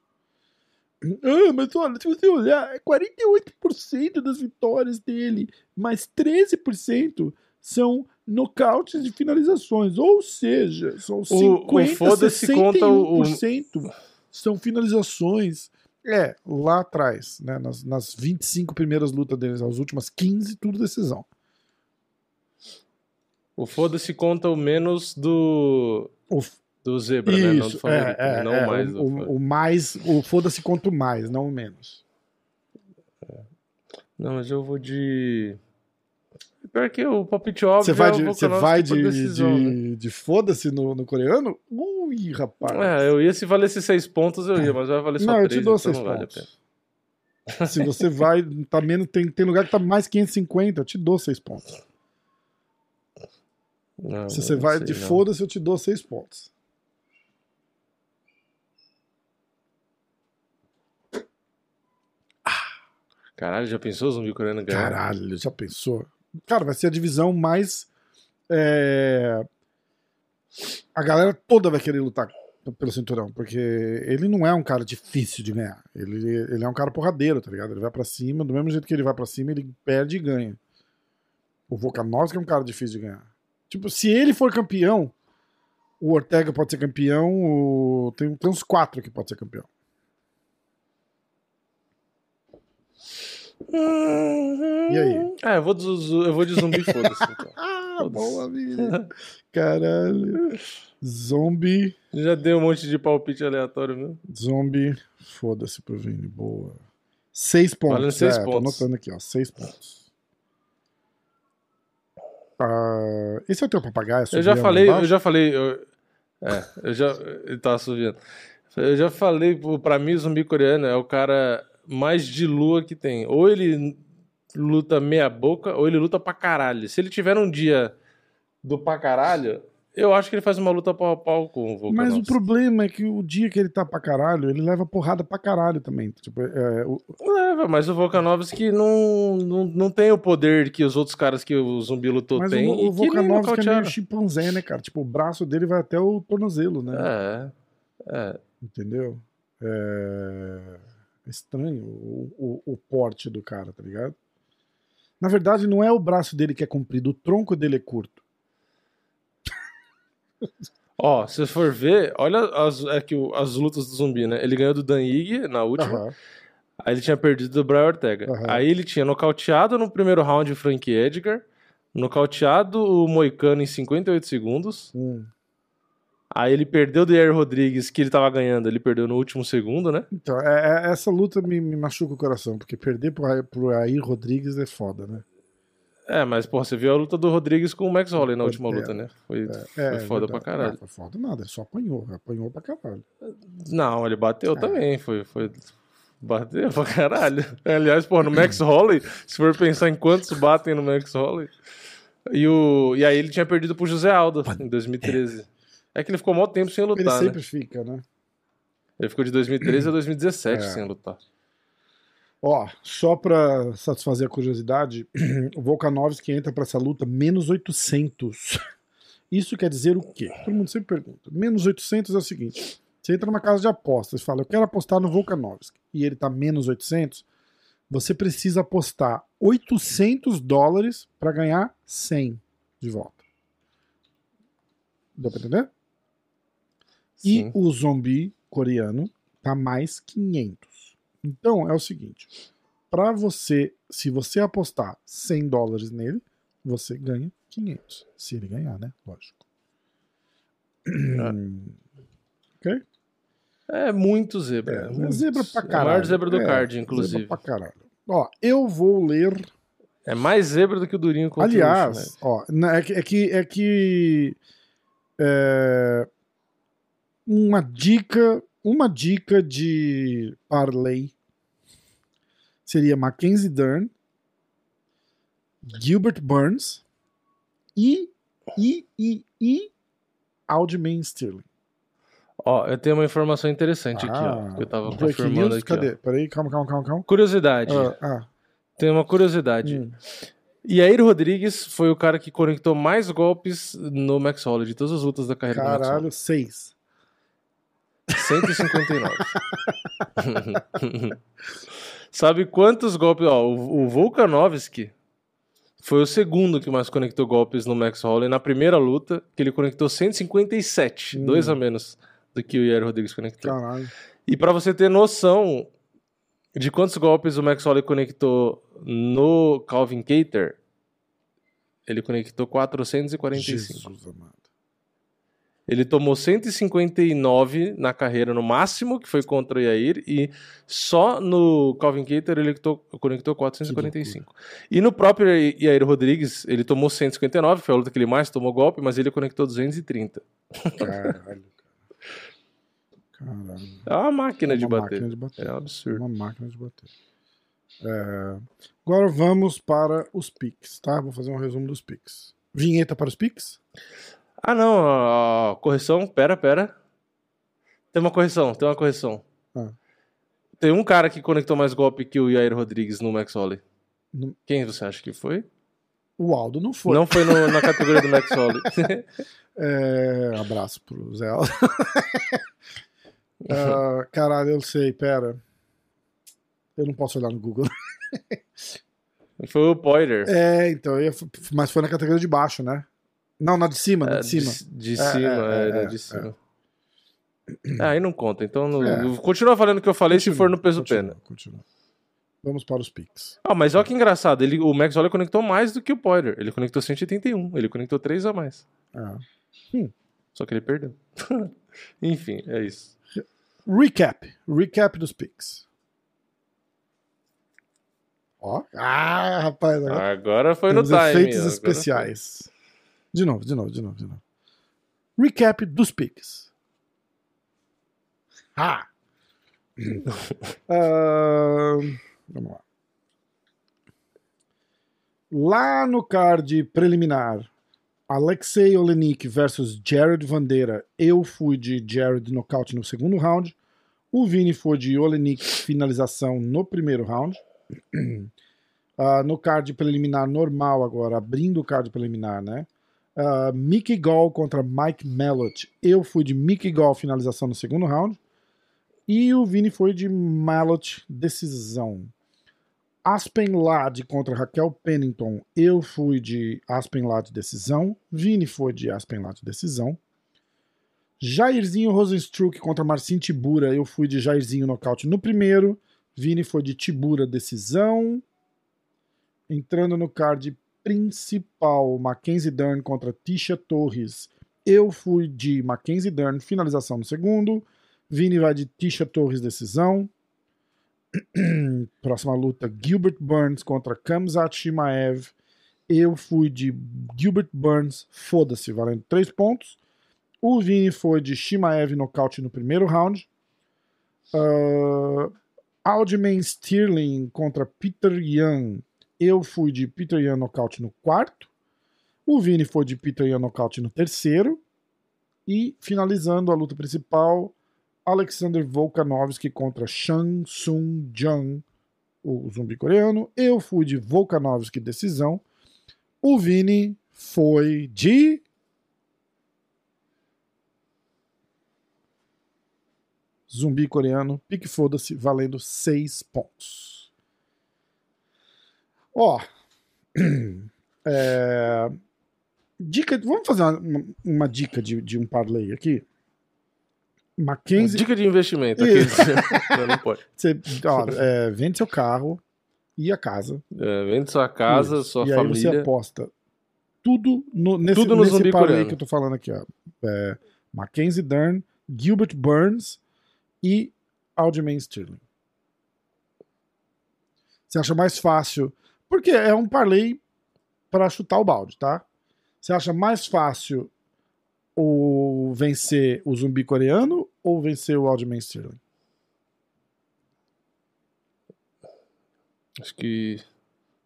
Ah, mas olha, se você olhar, é 48% das vitórias dele, mas 13% são nocautes e finalizações. Ou seja, são o 50, foda-se conta o- 61% são finalizações. É, lá atrás, né, nas, nas 25 primeiras lutas deles, as últimas 15, tudo decisão. O foda-se conta o menos do, O, do zebra, né? Não do isso, favorito, é, é, não é, mais. o, o, o mais, o foda-se quanto mais, não o menos. Não, mas eu vou de. Pior que o palpite óbvio. Você vai é de, você vai por de, decisão, né? de, de foda-se no, no coreano? Ui, rapaz. É, eu ia se valesse seis pontos, eu ia, mas vai valer só não, eu três, te dou então seis não vale pontos. Se você vai, tá menos, tem, tem lugar que tá mais 550, eu te dou 6 pontos. Não, Se você não vai sei, de não. foda-se, eu te dou 6 pontos. Caralho, já pensou o zumbi coreano ganhar? Caralho, já pensou? Cara, vai ser a divisão mais. é, A galera toda vai querer lutar pelo cinturão, porque ele não é um cara difícil de ganhar. Ele, ele é um cara porradeiro, tá ligado? Ele vai pra cima, do mesmo jeito que ele vai pra cima, ele perde e ganha. O Volkanovski é um cara difícil de ganhar. Tipo, se ele for campeão, o Ortega pode ser campeão, o... tem, tem uns quatro que pode ser campeão. E aí? Ah, eu vou de, eu vou de zumbi, foda-se. Então. Ah, boa, vida. Caralho. Zombie. Já dei um monte de palpite aleatório mesmo. Zombie. Foda-se pro Vini. Boa. Seis pontos. Valendo seis é, Tô pontos. anotando aqui, ó. Seis pontos. Ah, esse é o teu papagaio? Eu já falei, eu já falei. eu- é, eu já. Ele tá assoviando. Eu já falei, pra mim, o zumbi coreano é o cara mais de lua que tem. Ou ele luta meia boca, ou ele luta pra caralho. Se ele tiver um dia do pra caralho, eu acho que ele faz uma luta pau a pau com o Mas o Volkanovski. problema é que o dia que ele tá pra caralho, ele leva porrada pra caralho também. Tipo, é, o- Leva, mas o Volkanovski não, não, não tem o poder que os outros caras que o zumbi lutou mas têm. o, o Volkanovski é meio chimpanzé, né, cara? Tipo, o braço dele vai até o tornozelo, né? É, é. Entendeu? É estranho o, o, o porte do cara, tá ligado? Na verdade, não é o braço dele que é comprido, o tronco dele é curto. Ó, se for ver, olha as, é que o- as lutas do zumbi, né? Ele ganhou do Dan Ige na última, Aham. aí ele tinha perdido do Brian Ortega. Aham. Aí ele tinha nocauteado no primeiro round o Frank Edgar, nocauteado o Moicano em 58 segundos. Hum. Aí ele perdeu do Yair Rodrigues, que ele tava ganhando, ele perdeu no último segundo, né? Então, é- é- essa luta me, me machuca o coração, porque perder pro, pro Air Rodrigues é foda, né? É, mas, porra, você viu a luta do Rodrigues com o Max Holloway na última pena. luta, né? Foi, É, foi é foda pra verdade. caralho. Não, foi foda nada, ele só apanhou, apanhou pra caralho. Não, ele bateu É. também, foi, foi. Bateu pra caralho. Aliás, pô, no Max Holloway, se for pensar em quantos batem no Max Holloway. E, o, e aí ele tinha perdido pro José Aldo em 2013. É que ele ficou mó tempo sem Ele lutar, né? sempre fica, né? Ele ficou de 2013 a 2017 É. sem lutar. Ó, só pra satisfazer a curiosidade, o Volkanovski entra pra essa luta menos 800. Isso quer dizer o quê? Todo mundo sempre pergunta. Menos 800 é o seguinte: você entra numa casa de apostas e fala, eu quero apostar no Volkanovski, e ele tá menos 800, você precisa apostar 800 dólares pra ganhar 100 de volta. Deu pra entender? E o zumbi coreano tá mais 500. Então é o seguinte: para você, se você apostar 100 dólares nele, você ganha 500. Se ele ganhar, né? Lógico. ok? É muito zebra. É, muito. zebra pra É a caralho. maior zebra do É, card, inclusive. Zebra pra caralho. Ó, eu vou ler. É mais zebra do que o Durinho o Aliás, Usman. ó, é que. É que, é que é, uma dica. Uma dica de parlay seria Mackenzie Dern, Gilbert Burns e. E. E. E. Sterling. Ó, eu tenho uma informação interessante aqui, Ah, ó. Que eu tava confirmando news? aqui. Cadê? Ó. Peraí, calma, calma, calma, calma. Curiosidade. Ah, ah, Tem uma curiosidade. hum. Yair Rodrigues foi o cara que conectou mais golpes no Max Holloway de todas as lutas da carreira do Max Holloway. Caralho, seis. 159. Sabe quantos golpes? Ó, o, o Volkanovski foi o segundo que mais conectou golpes no Max Holloway na primeira luta, que ele conectou 157, Hum. dois a menos do que o Yair Rodrigues conectou. Caralho. E pra você ter noção de quantos golpes o Max Holloway conectou no Calvin Cater, ele conectou 445. Jesus amado. Ele tomou 159 na carreira no máximo, que foi contra o Yair, e só no Calvin Cater ele to- conectou 445. E no próprio Yair Rodrigues, ele tomou 159, foi a luta que ele mais tomou golpe, mas ele conectou 230. Caralho, cara. Caralho. É uma máquina de Uma bater. máquina de bater. É um absurdo. Uma máquina de bater. É, Agora vamos para os pics, tá? Vou fazer um resumo dos pics. Vinheta para os pics? Ah, não. ó, correção. Pera, pera. Tem uma correção, tem uma correção. Ah. Tem um cara que conectou mais golpe que o Yair Rodrigues no Max Holloway. No- Quem você acha que foi? O Aldo não foi. Não foi no- na categoria do Max Holloway. É, abraço pro Zé Aldo. Ah, caralho, eu sei, pera. Eu não posso olhar no Google. foi o Poiter. É, então, ia- mas foi na categoria de baixo, né? Não, na de cima, na É, de cima. De, de É, cima, é, é, é, de cima. Ah, aí não conta. Então, no- continua falando o que eu falei se for no peso continua, pena. Continua. Vamos para os pics. Ah, mas olha que engraçado. Ele, o Max conectou mais do que o Poiter. Ele conectou 181. Ele conectou 3 a mais. Ah. Só que ele perdeu. Enfim, é isso. Recap. Recap dos pics. Ó. Ah, rapaz. Agora Agora foi no time. efeitos agora especiais. De novo, de novo, de novo, de novo. Recap dos pics. Ah! Ah, vamos lá. Lá no card preliminar, Alexei Olenik versus Jared Vandeira. Eu fui de Jared nocaute no segundo round. O Vini foi de Olenik finalização no primeiro round. Ah, no card preliminar normal agora, abrindo o card preliminar, né? Ah, Mickey Gall contra Mike Mallott. Eu fui de Mickey Gall finalização no segundo round. E o Vini foi de Mallott decisão. Aspen Ladd contra Raquel Pennington. Eu fui de Aspen Ladd decisão. Vini foi de Aspen Ladd decisão. Jairzinho Rosenstruck contra Marcin Tibura. Eu fui de Jairzinho nocaute no primeiro. Vini foi de Tibura decisão. Entrando no card principal, Mackenzie Dern contra Tisha Torres. Eu fui de Mackenzie Dern finalização no segundo. Vini vai de Tisha Torres decisão. Próxima luta, Gilbert Burns contra Kamzat Shimaev. Eu fui de Gilbert Burns, foda-se, valendo 3 pontos. O Vini foi de Shimaev nocaute no primeiro round. Uh, Aljamain Sterling contra Peter Young. Eu fui de Peter Young nocaute no quarto. O Vini foi de Peter Young nocaute no terceiro. E finalizando a luta principal, Alexander Volkanovski contra Shang Tsung Jung, o zumbi coreano. Eu fui de Volkanovski decisão. O Vini foi de. Zumbi coreano, pique foda-se, valendo 6 pontos. Ó. é, dica. Vamos fazer uma, uma dica de, de um parlay aqui. Mackenzie. Dica de investimento. Isso. aqueles- não, não pode. Você, ó, é, vende seu carro e a casa. É, vende sua casa, Isso. sua e aí você família. aposta tudo no, nesse, Tudo no nesse parlay que eu tô falando aqui. Ó. É, Mackenzie Dern, Gilbert Burns e Aljamain Sterling. Você acha mais fácil? Porque é um parlay para chutar o balde, tá? Você acha mais fácil o vencer o zumbi coreano ou vencer o Aljamain Sterling? Acho que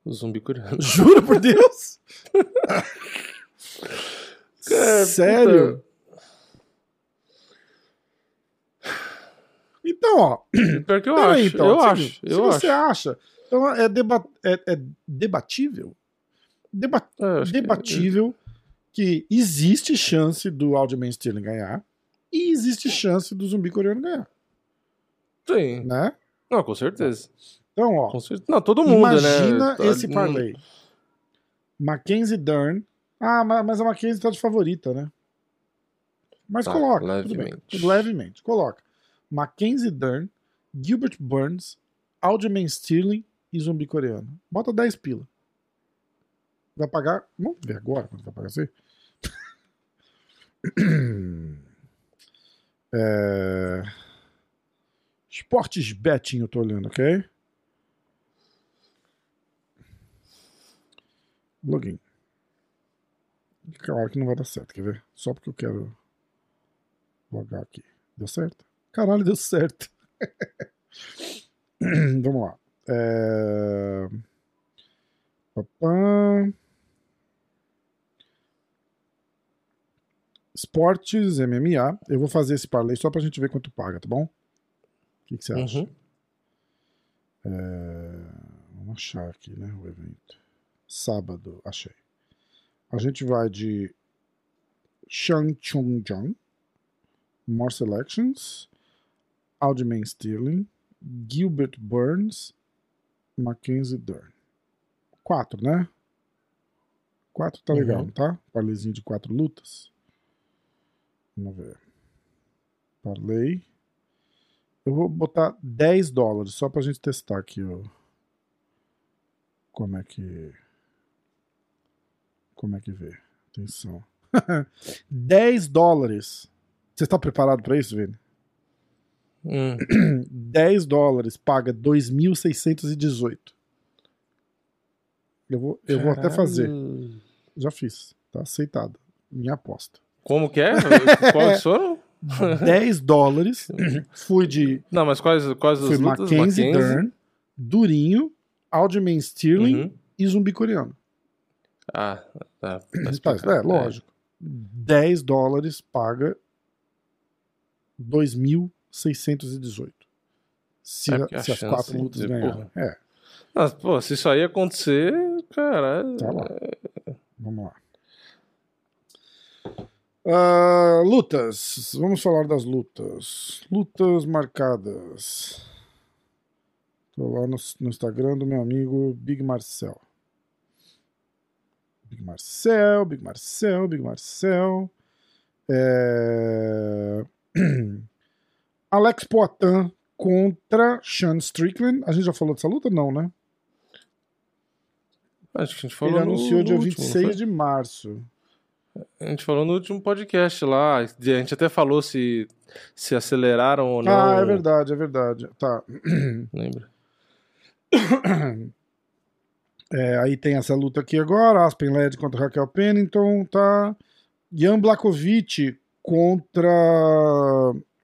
o zumbi coreano. Juro por Deus! Cara, Sério? puta. Então, ó. Pior que eu acho. então, eu acho. Se Eu você acho. acha. Então é, deba é, é debatível. Deba É, que- debatível que, existe chance do Aljamain Sterling ganhar e existe chance do zumbi coreano ganhar, Sim. né? Não, com certeza. Então, ó, certeza. Não, todo mundo, imagina né? esse parlay. Mackenzie Dern. Ah, ma- mas a Mackenzie tá de favorita, né? Mas Tá, coloca. Tudo bem. levemente. Levemente. Coloca. Mackenzie Dern, Gilbert Burns, Aljamain Sterling e zumbi coreano. Bota 10 pila. Vai pagar. Vamos ver agora quanto vai pagar aí. É... Esportes Betting, eu tô olhando, ok? Login. Claro que não vai dar certo, quer ver? Só porque eu quero logar aqui. Deu certo? Caralho, deu certo. Vamos lá. É... Papá. Esportes, MMA. Eu vou fazer esse parlay só pra gente ver quanto paga, tá bom? O que, que você acha? Uhum. É, Vamos achar aqui, né? O evento. Sábado, achei. A gente vai de Shang Chung Jung, More Selections, Aljamain Sterling, Gilbert Burns, Mackenzie Dern. Quatro, né? Quatro tá legal, Uhum. não tá? Parlezinho de quatro lutas. Vamos ver. Parley. Eu vou botar 10 dólares só pra gente testar aqui ó. como é que como é que vê. Atenção. 10 dólares. Você está preparado pra isso, Vini? Hum. 10 dólares paga 2.618. Eu vou, eu vou até fazer. Já fiz. Tá aceitado. Minha aposta. Como que é? Quais foram? 10 dólares. Fui de Não, mas quais, quais as lutas? Mackenzie Dern, Durinho, Aljamain Sterling Uhum. e Zumbi Coreano. Ah, tá. tá Tá, explicado. é, lógico. 10 dólares paga 2.618. Se, É se as quatro lutas de- ganharem. É, É. Pô, se isso aí acontecer, cara. tá lá. Vamos lá. Ah, lutas. Vamos falar das lutas. Lutas marcadas. Tô lá no, no Instagram do meu amigo Big Marcel. Big Marcel, Big Marcel, Big Marcel. É... Alex Poitin contra Sean Strickland. A gente já falou dessa luta? Não, né? Acho que a gente falou Ele no- anunciou no dia último, não 26 foi? de março. A gente falou no último podcast lá. A gente até falou se, se aceleraram ou não. Ah, é verdade, é verdade. Tá. Lembra? É, aí tem essa luta aqui agora, Aspen Led contra Raquel Pennington, tá? Jan Blakovic contra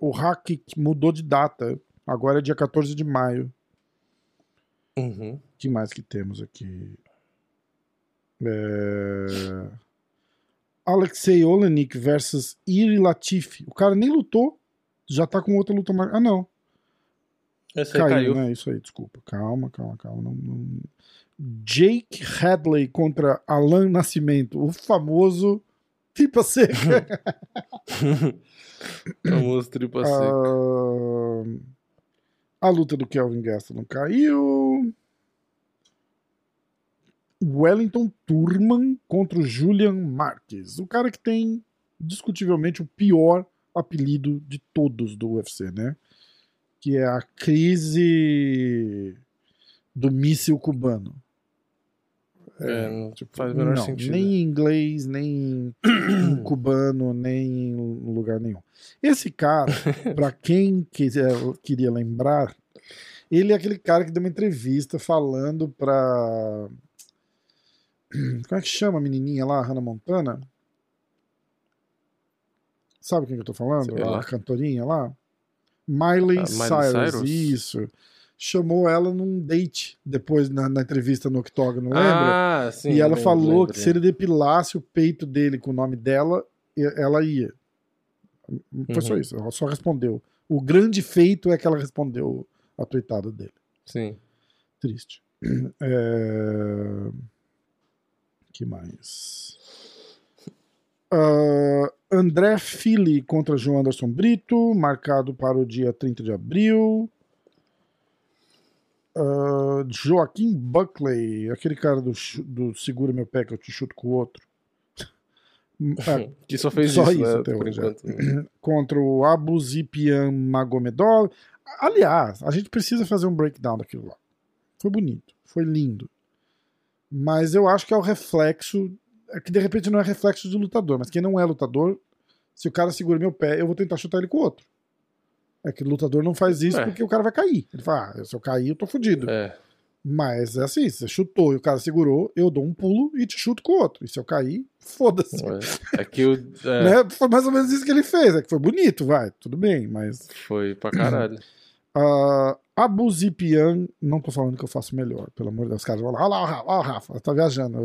o Hack mudou de data. Agora é dia 14 de maio. Uhum. O que mais que temos aqui? É... Alexei Olenik versus Iri Latifi. O cara nem lutou, já tá com outra luta mais. Ah, não. Esse aí Caiu, caiu. né? Isso aí, desculpa. Calma, calma, calma. Não, não- Jake Hadley contra Alan Nascimento, o famoso Tripa Seca. Famoso tripa seca. Ah, a luta do Kelvin Gastelum caiu. Wellington Turman contra o Julian Marques. O cara que tem discutivelmente o pior apelido de todos do UFC, né? Que é a crise do míssil cubano. É, não faz o menor não, sentido. Nem em inglês, nem em cubano, nem em lugar nenhum. Esse cara, pra quem quiser, queria lembrar, ele é aquele cara que deu uma entrevista falando pra. Como é que chama a menininha lá, Hannah Montana? Sabe quem que eu tô falando? Sei A lá. cantorinha lá? Miley, Ah, Cyrus, Cyrus? isso. Chamou ela num date depois na, na entrevista no Octógono, lembra? Ah, sim. e ela lembro, falou lembro, que se ele depilasse o peito dele com o nome dela, ela ia. Foi só Uhum. isso, ela só respondeu. O grande feito é que ela respondeu a tuitada dele. Sim. Triste. É... que mais? Ah, André Fili contra João Anderson Brito, marcado para o dia 30 de abril. Ah, Joaquim Buckley, aquele cara do, do Segura Meu Pé que eu te chuto com o outro. Ah, Que só fez Só isso, isso né, até hoje, é. enquanto. contra o Abuzipian Magomedov. Aliás, a gente precisa fazer um breakdown daquilo lá. Foi bonito, foi lindo. Mas eu acho que é o reflexo. É que de repente não é reflexo de lutador, mas quem não é lutador, se o cara segura meu pé, eu vou tentar chutar ele com o outro. É que o lutador não faz isso É. porque o cara vai cair. Ele fala, ah, se eu cair, eu tô fudido. É. Mas é assim, você chutou e o cara segurou, eu dou um pulo e te chuto com o outro. E se eu cair, foda-se. É que o. é, Né? Foi mais ou menos isso que ele fez. É que foi bonito, vai, tudo bem, mas. Foi pra caralho. Uh, Abu Zipian, não tô falando que eu faço melhor, pelo amor de Deus. Os caras vão lá, olha lá, olha lá, olha o Rafa, tá viajando. O,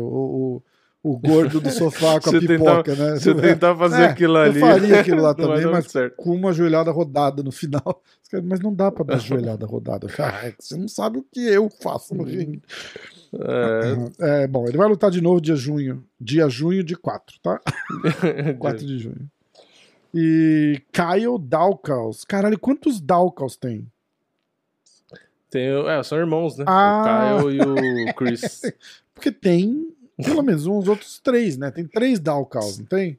o, o gordo do sofá com a pipoca, tentar- né? Você tentar fazer É, aquilo ali. Eu faria aquilo lá também, mas certo. com uma joelhada rodada no final. Mas não dá pra dar joelhada rodada. Ah, você não sabe o que eu faço no ringue. É, É, bom, ele vai lutar de novo dia junho. Dia junho de 4, tá? 4 de junho. E Kyle Dawkins. Caralho, quantos Dawkins tem? Tem, é, são irmãos, né? Ah. O Kyle e o Chris. Porque tem pelo menos uns outros três, né? Tem três Dawkins, não tem?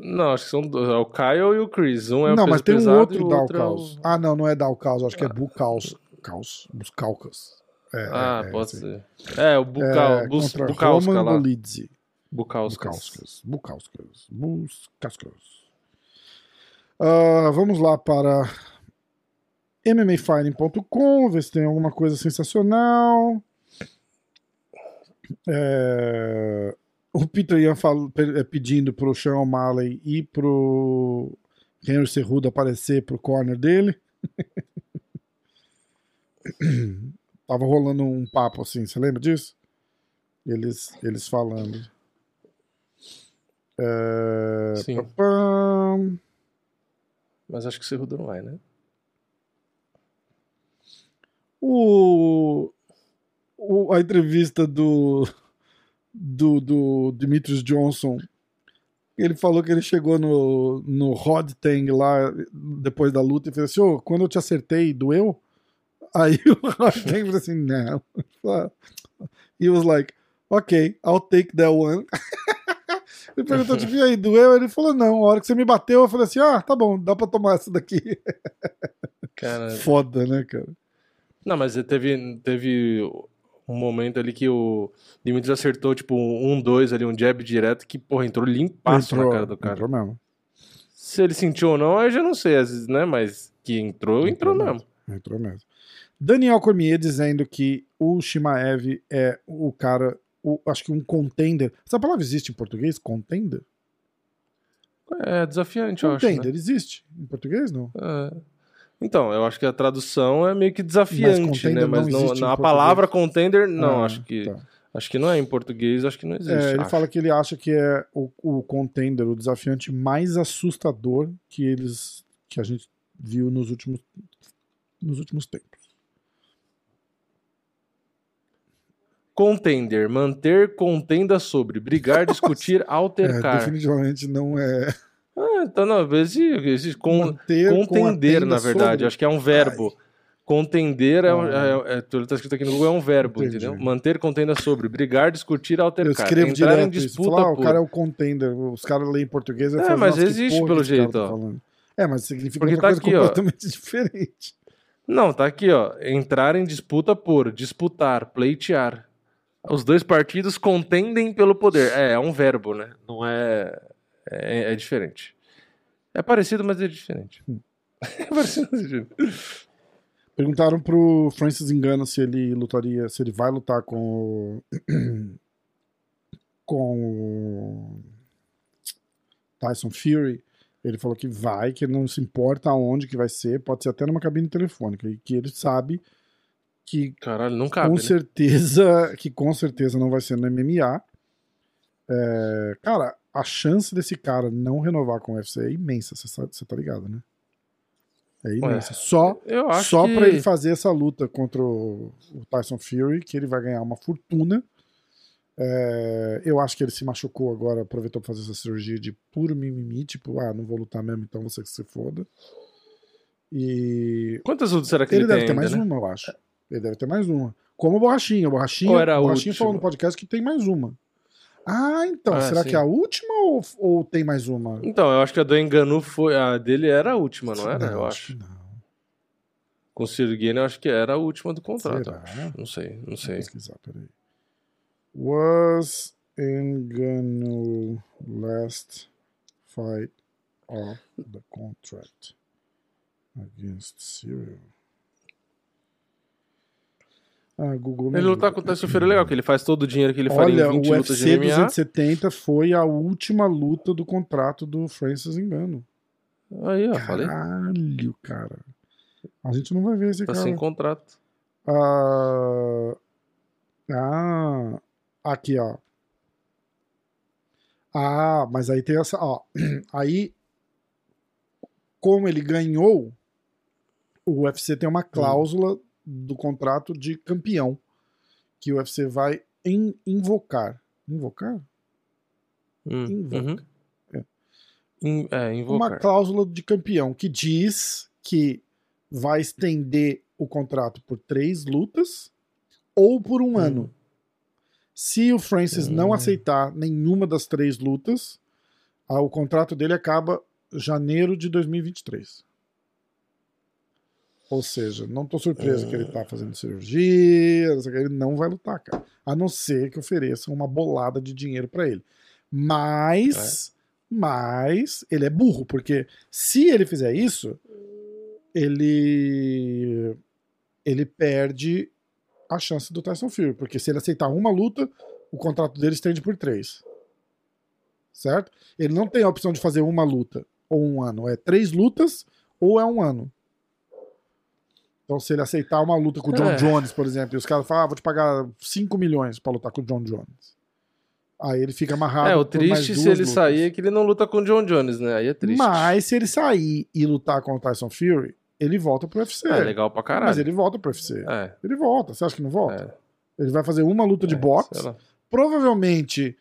não, acho que são dois. É o Kyle e o Chris. Um é o não, mas tem um outro outro é o-. Ah, não, não é Dawkins, acho que é Bucaus. Caus, Buscalcas. É, Ah, é, é, pode ser. É, o Bucal, É, Bus, Bukowska Roman lá. Bolidze. Bukauskas. Bukauskas. Bukauskas. Bukauskas. Ah, vamos lá para MMAfighting.com, ver se tem alguma coisa sensacional. É, o Peter Ian é, pedindo pro Sean O'Malley e pro Henry Cerrudo aparecer pro corner dele. Tava rolando um papo assim, você lembra disso? Eles, eles falando. É, Sim. papam. Mas acho que o Cerrudo não vai, né? O, o- a entrevista do, do, do Demetrius Johnson, ele falou que ele chegou no, no Rod Tang lá depois da luta e fez assim: "Ô, quando eu te acertei, doeu? Aí o Rod Tang falou assim: não. He was like, ok, I'll take that one. Ele perguntou, tipo, e aí, doeu? Ele falou, não, a hora que você me bateu, eu falei assim, ah, tá bom, dá pra tomar essa daqui. Cara, Foda, né, cara? Não, mas teve, teve um momento ali que o Dimitri acertou, tipo, um, dois ali, um jab direto, que, porra, entrou limpaço na cara do cara. Entrou mesmo. Se ele sentiu ou não, eu já não sei, às vezes, né? Mas que entrou, entrou, Entrou mesmo. Entrou mesmo. Daniel Cormier dizendo que o Shimaev é o cara, o- acho que um contender. Essa palavra existe em português? Contender? É desafiante, eu acho. Contender Né? existe em português, não? É. Então, eu acho que a tradução é meio que desafiante, contender né? não Mas não, existe em na- a palavra contender, não, Ah, acho que. tá. Acho que não é em português, acho que não existe. É, ele acho. fala que ele acha que é o, o contender, o desafiante mais assustador que eles que a gente viu nos últimos nos últimos tempos. Contender, manter contenda sobre, brigar, discutir, É, altercar. definitivamente não é Ah, então não, existe, existe con- manter contender, na verdade. sobre. Acho que é um verbo. Contender é, um- é, é, tudo tá escrito aqui no Google, é um verbo, Entendi. entendeu? Manter contenda sobre, brigar, discutir, Eu altercar. escrevo Entrar em direto isso. disputa Falar, ah, o cara é o contender. Os caras leem em português É, mas "Nossa, que existe pelo esse jeito, tá ó. falando?" É, mas significa Porque tá coisa aqui, ó. completamente diferente. Não, tá aqui, ó. Entrar em disputa por, disputar, pleitear. Os dois partidos contendem pelo poder. É, é um verbo, né? Não é. É, é diferente. É parecido, mas é diferente. Hum. é parecido, mas é diferente. Perguntaram pro Francis Engano se ele lutaria, se ele vai lutar com o. com o Tyson Fury. Ele falou que vai, que ele não se importa aonde que vai ser, pode ser até numa cabine telefônica, e que ele sabe que Caralho, não cabe. com né? certeza que com certeza não vai ser no MMA. É, cara, a chance desse cara não renovar com o UFC é imensa, você tá ligado, né? É imensa. Só Eu acho só que... pra ele fazer essa luta contra o, o Tyson Fury, que ele vai ganhar uma fortuna. É, eu acho que ele se machucou agora, aproveitou pra fazer essa cirurgia de puro mimimi, tipo, ah, não vou lutar mesmo, então você que se foda. E Quantas lutas será que ele ele, deve tem ter ainda, mais né? uma, eu acho. Ele deve ter mais uma. Como o Borrachinha. O Borrachinha, Ou era o Borrachinha última? falou no podcast que tem mais uma. Ah, então. Ah, será sim. que é a última ou, ou tem mais uma? Então, eu acho que a do Enganu foi. A dele era a última, não era? eu acho. não. Com o Sirguene, eu acho que era a última do contrato. Não sei, não Vou sei. pesquisar, peraí. Was Engano last fight of the contract against Cyril? Ah, Google Ele lutar com o Tyson Fury é legal, que ele faz todo o dinheiro que ele faria Olha, em o 20 lutas de UFC MMA. 270 foi a última luta do contrato do Francis Engano. Aí, ó, falei. Caralho, cara. A gente não vai ver esse Tá cara. sem contrato. Ah, ah, aqui, ó. Ah, mas aí tem essa, ó. Aí, como ele ganhou, o UFC tem uma cláusula do contrato de campeão que o UFC vai in- invocar. Invocar? Hum, Invoca. uhum. É. In- é, Uma invocar. cláusula de campeão que diz que vai estender o contrato por três lutas ou por um Hum. ano. Se o Francis não Hum. aceitar nenhuma das três lutas, o contrato dele acaba janeiro de 2023. Ou seja, não tô surpreso que ele tá fazendo cirurgia, não sei ele não vai lutar, cara. A não ser que ofereçam uma bolada de dinheiro pra ele. Mas, mas ele é burro, porque se ele fizer isso, ele ele perde a chance do Tyson Fury, porque se ele aceitar uma luta, o contrato dele estende por três. Certo? Ele não tem a opção de fazer uma luta ou um ano. É três lutas ou é um ano. Então, se ele aceitar uma luta com o John É. Jones, por exemplo, e os caras falam, ah, vou te pagar 5 milhões pra lutar com o John Jones. Aí ele fica amarrado. É, o triste se ele lutas. sair é que ele não luta com o John Jones, né? Aí é triste. Mas se ele sair e lutar com o Tyson Fury, ele volta pro UFC. É legal pra caralho. Mas ele volta pro UFC. É, Ele volta. Você acha que não volta? é. Ele vai fazer uma luta de é, boxe. Provavelmente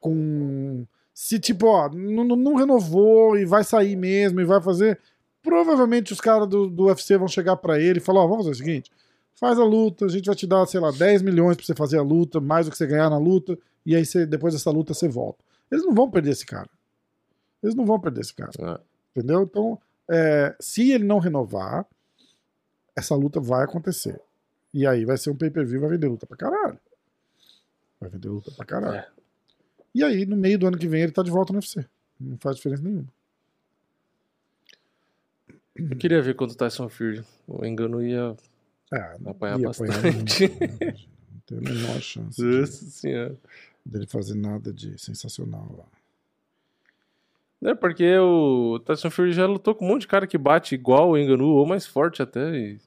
com. Se tipo, ó, não renovou e vai sair mesmo e vai fazer. Provavelmente os caras do, do UFC vão chegar pra ele e falar: ó, vamos fazer o seguinte. Faz a luta, a gente vai te dar, sei lá, 10 milhões pra você fazer a luta, mais do que você ganhar na luta, e aí você, depois dessa luta você volta. Eles não vão perder esse cara. Eles não vão perder esse cara. É. Entendeu? Então, é, se ele não renovar, essa luta vai acontecer. E aí vai ser um pay-per-view, vai vender luta pra caralho. Vai vender luta pra caralho. É. E aí, no meio do ano que vem, ele tá de volta no UFC. Não faz diferença nenhuma. Eu queria ver quanto o Tyson Fury. O engano ia Ah, apanhar ia bastante. apanhar muito. Não tem a menor chance de- senhora. dele fazer nada de sensacional lá. É porque o Tyson Fury já lutou com um monte de cara que bate igual o Enganu, ou mais forte até. e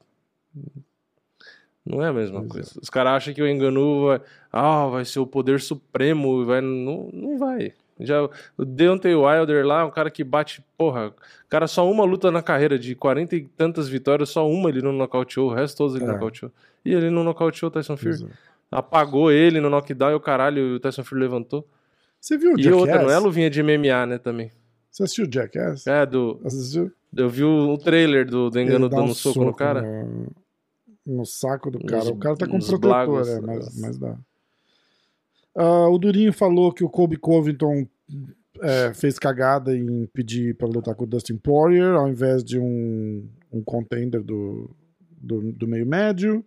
Não é a mesma Pois é. coisa. Os caras acham que o Enganu vai, ah, vai ser o poder supremo. Vai... Não, não vai. Já, o Deontay Wilder lá, um cara que bate, porra, cara só uma luta na carreira, de 40 e tantas vitórias, só uma ele não nocauteou, o resto todos ele É. nocauteou. E ele não nocauteou o Tyson Fury. É. Apagou ele no knockdown e o caralho, e o Tyson Fury levantou. Você viu o E Jackass? outra, não é luvinha de MMA, né, também. Você assistiu o Jackass? É, do, Assistiu? eu vi o, trailer do, do Engano dando um soco, no cara. No, no saco do cara. Nos- o cara tá com protetor, blagos, é, mas, nossa. mas dá. Ah, o Durinho falou que o Kobe Covington é, fez cagada em pedir pra lutar com o Dustin Poirier ao invés de um, um contender do, do, do meio médio.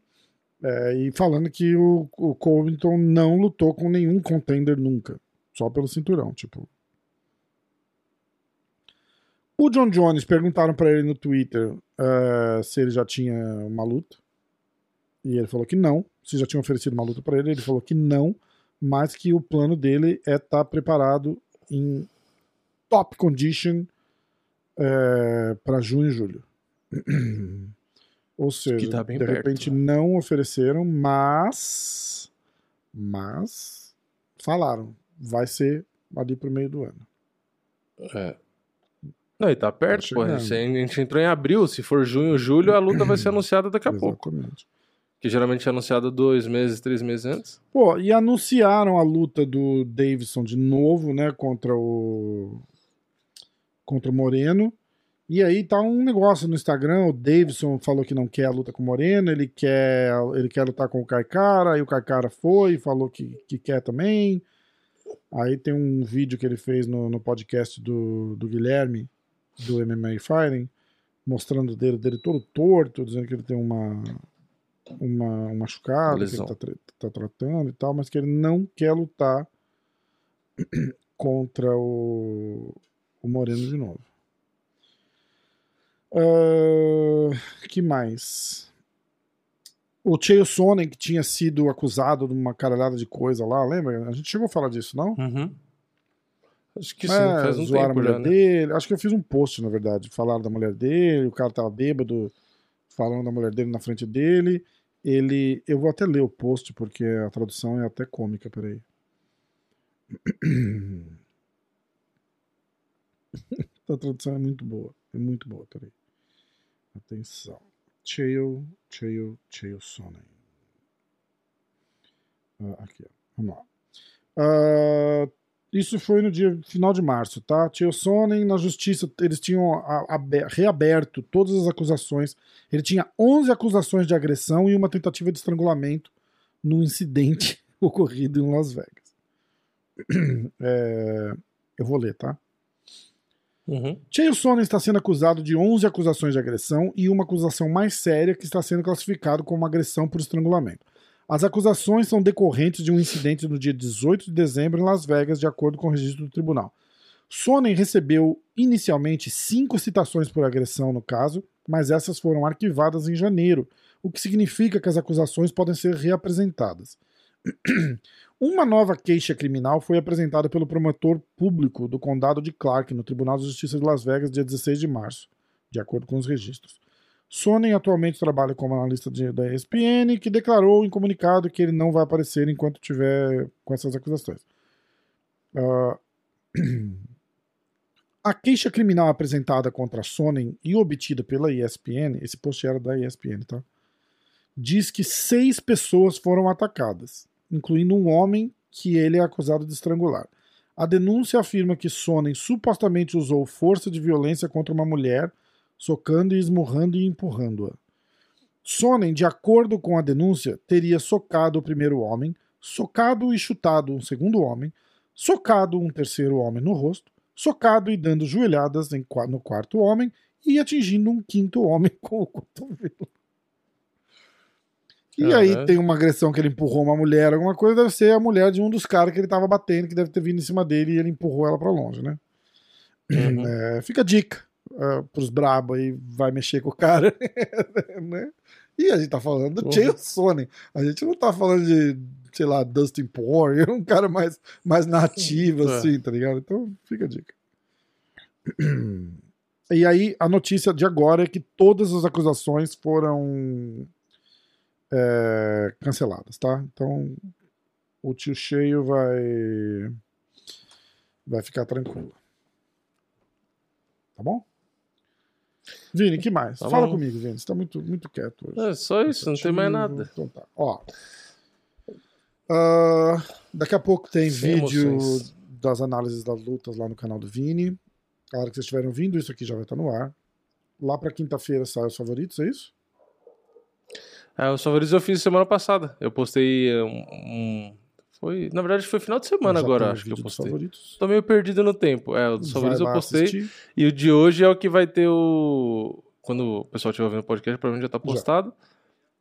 É, e falando que o, o Covington não lutou com nenhum contender nunca. Só pelo cinturão, tipo. O John Jones perguntaram pra ele no Twitter eh, se ele já tinha uma luta. E ele falou que não. Se já tinha oferecido uma luta pra ele, ele falou que não, mas que o plano dele é estar preparado em top condition eh, pra junho e julho. Ou seja, tá de perto, repente né? não ofereceram, mas mas falaram, vai ser ali pro meio do ano. É. Não, e tá perto, Tá pô. A gente, entrou em abril. Se for junho, julho, a luta vai ser anunciada daqui a pouco. Que geralmente é anunciada dois meses, três meses antes. Pô, e anunciaram a luta do Davidson de novo, né, contra o contra o Moreno. E aí tá um negócio no Instagram, o Davidson falou que não quer a luta com o Moreno, ele quer, ele quer lutar com o Caicara, aí o Caicara foi falou que, que quer também. Aí tem um vídeo que ele fez no, no podcast do, do Guilherme, do MMA Fighting, mostrando o dedo dele todo torto, dizendo que ele tem uma, uma, um machucado, que ele tá, tá tratando e tal, mas que ele não quer lutar contra o, o Moreno de novo. Ah, que mais? O Chael Sonnen, que tinha sido acusado de uma caralhada de coisa lá, lembra? A gente chegou a falar disso, não? Uhum. Acho que sim, É, faz um tempo a mulher já, né? dele. Acho que eu fiz um post, na verdade. Falaram da mulher dele, o cara tava bêbado, falando da mulher dele na frente dele. Ele. Eu vou até ler o post, porque a tradução é até cômica, peraí. a tradução é muito boa. É muito boa, peraí. Atenção. Cheio, cheio, cheio sonen. Ah, aqui, ó. Vamos lá. Ah, isso foi no dia final de março, tá? Cheio sonen na justiça, eles tinham a- reaberto todas as acusações. Ele tinha 11 acusações de agressão e uma tentativa de estrangulamento num incidente ocorrido em Las Vegas. É, eu vou ler, tá? Uhum. Cheio Sonnen está sendo acusado de 11 acusações de agressão e uma acusação mais séria que está sendo classificado como agressão por estrangulamento. As acusações são decorrentes de um incidente no dia 18 de dezembro em Las Vegas, de acordo com o registro do tribunal. Sonnen recebeu inicialmente cinco citações por agressão no caso, mas essas foram arquivadas em janeiro, o que significa que as acusações podem ser reapresentadas. Uma nova queixa criminal foi apresentada pelo promotor público do condado de Clark no Tribunal de Justiça de Las Vegas, dia 16 de março, de acordo com os registros. Sonnen atualmente trabalha como analista de- da ESPN, que declarou em comunicado que ele não vai aparecer enquanto tiver com essas acusações. Ah, a queixa criminal apresentada contra Sonnen e obtida pela ESPN, esse post era da ESPN, tá? Diz que seis pessoas foram atacadas, incluindo um homem que ele é acusado de estrangular. A denúncia afirma que Sonnen supostamente usou força de violência contra uma mulher, socando e esmurrando e empurrando-a. Sonnen, de acordo com a denúncia, teria socado o primeiro homem, socado e chutado um segundo homem, socado um terceiro homem no rosto, socado e dando joelhadas no quarto homem e atingindo um quinto homem com o cotovelo. E aí Aham. tem uma agressão que ele empurrou uma mulher, alguma coisa, deve ser a mulher de um dos caras que ele tava batendo, que deve ter vindo em cima dele e ele empurrou ela pra longe, né? Uhum. É, fica a dica uh, pros brabo aí, vai mexer com o cara, né? E a gente tá falando do. Chael Sonnen. A gente não tá falando de, sei lá, Dustin Poirier, um cara mais, mais nativo, É. assim, tá ligado? Então, fica a dica. E aí, a notícia de agora é que todas as acusações foram é, canceladas, tá? Então, o tio cheio vai vai ficar tranquilo. Tá bom? Vini, que mais? Tá Fala bom. comigo, Vini. Você tá muito, muito quieto hoje. É só isso, não tem mais nada. Então tá. Ó. Ah, daqui a pouco tem Sem vídeo emoções. das análises das lutas lá no canal do Vini. A hora que vocês estiverem ouvindo, isso aqui já vai estar no ar. Lá pra quinta-feira saem os favoritos, é isso? É, os favoritos eu fiz semana passada. Eu postei um. um- foi, na verdade, foi final de semana Já agora, acho que eu postei. favoritos. Tô meio perdido no tempo. É, o dos favoritos eu postei. assistir. E o de hoje é o que vai ter o. Quando o pessoal estiver ouvindo o podcast, provavelmente já tá postado.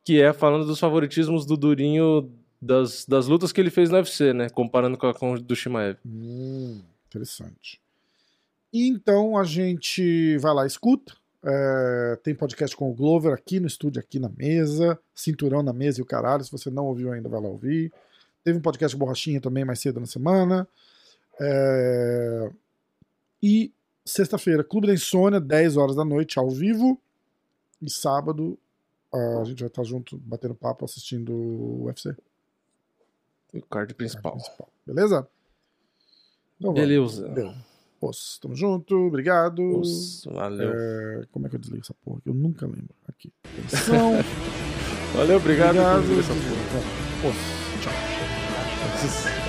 Que é falando dos favoritismos do Durinho das, das lutas que ele fez no UFC, né? Comparando com a com o do Shimaev. Hum, interessante. Então a gente vai lá, escuta. É, tem podcast com o Glover aqui no estúdio, aqui na mesa. Cinturão na mesa e o caralho. Se você não ouviu ainda, vai lá ouvir. Teve um podcast Borrachinha também mais cedo na semana. É, E sexta-feira, Clube da Insônia, 10 horas da noite, ao vivo. E sábado, a gente vai estar junto, batendo papo, assistindo o UFC. O card principal. principal. Beleza? Então. Beleza. Deu. Os, tamo junto, obrigado. Os- Valeu. É, como é que eu desligo essa porra? Eu nunca lembro. Aqui. Atenção. Valeu, obrigado. obrigado. por ver essa porra. Os, tchau. Valeu.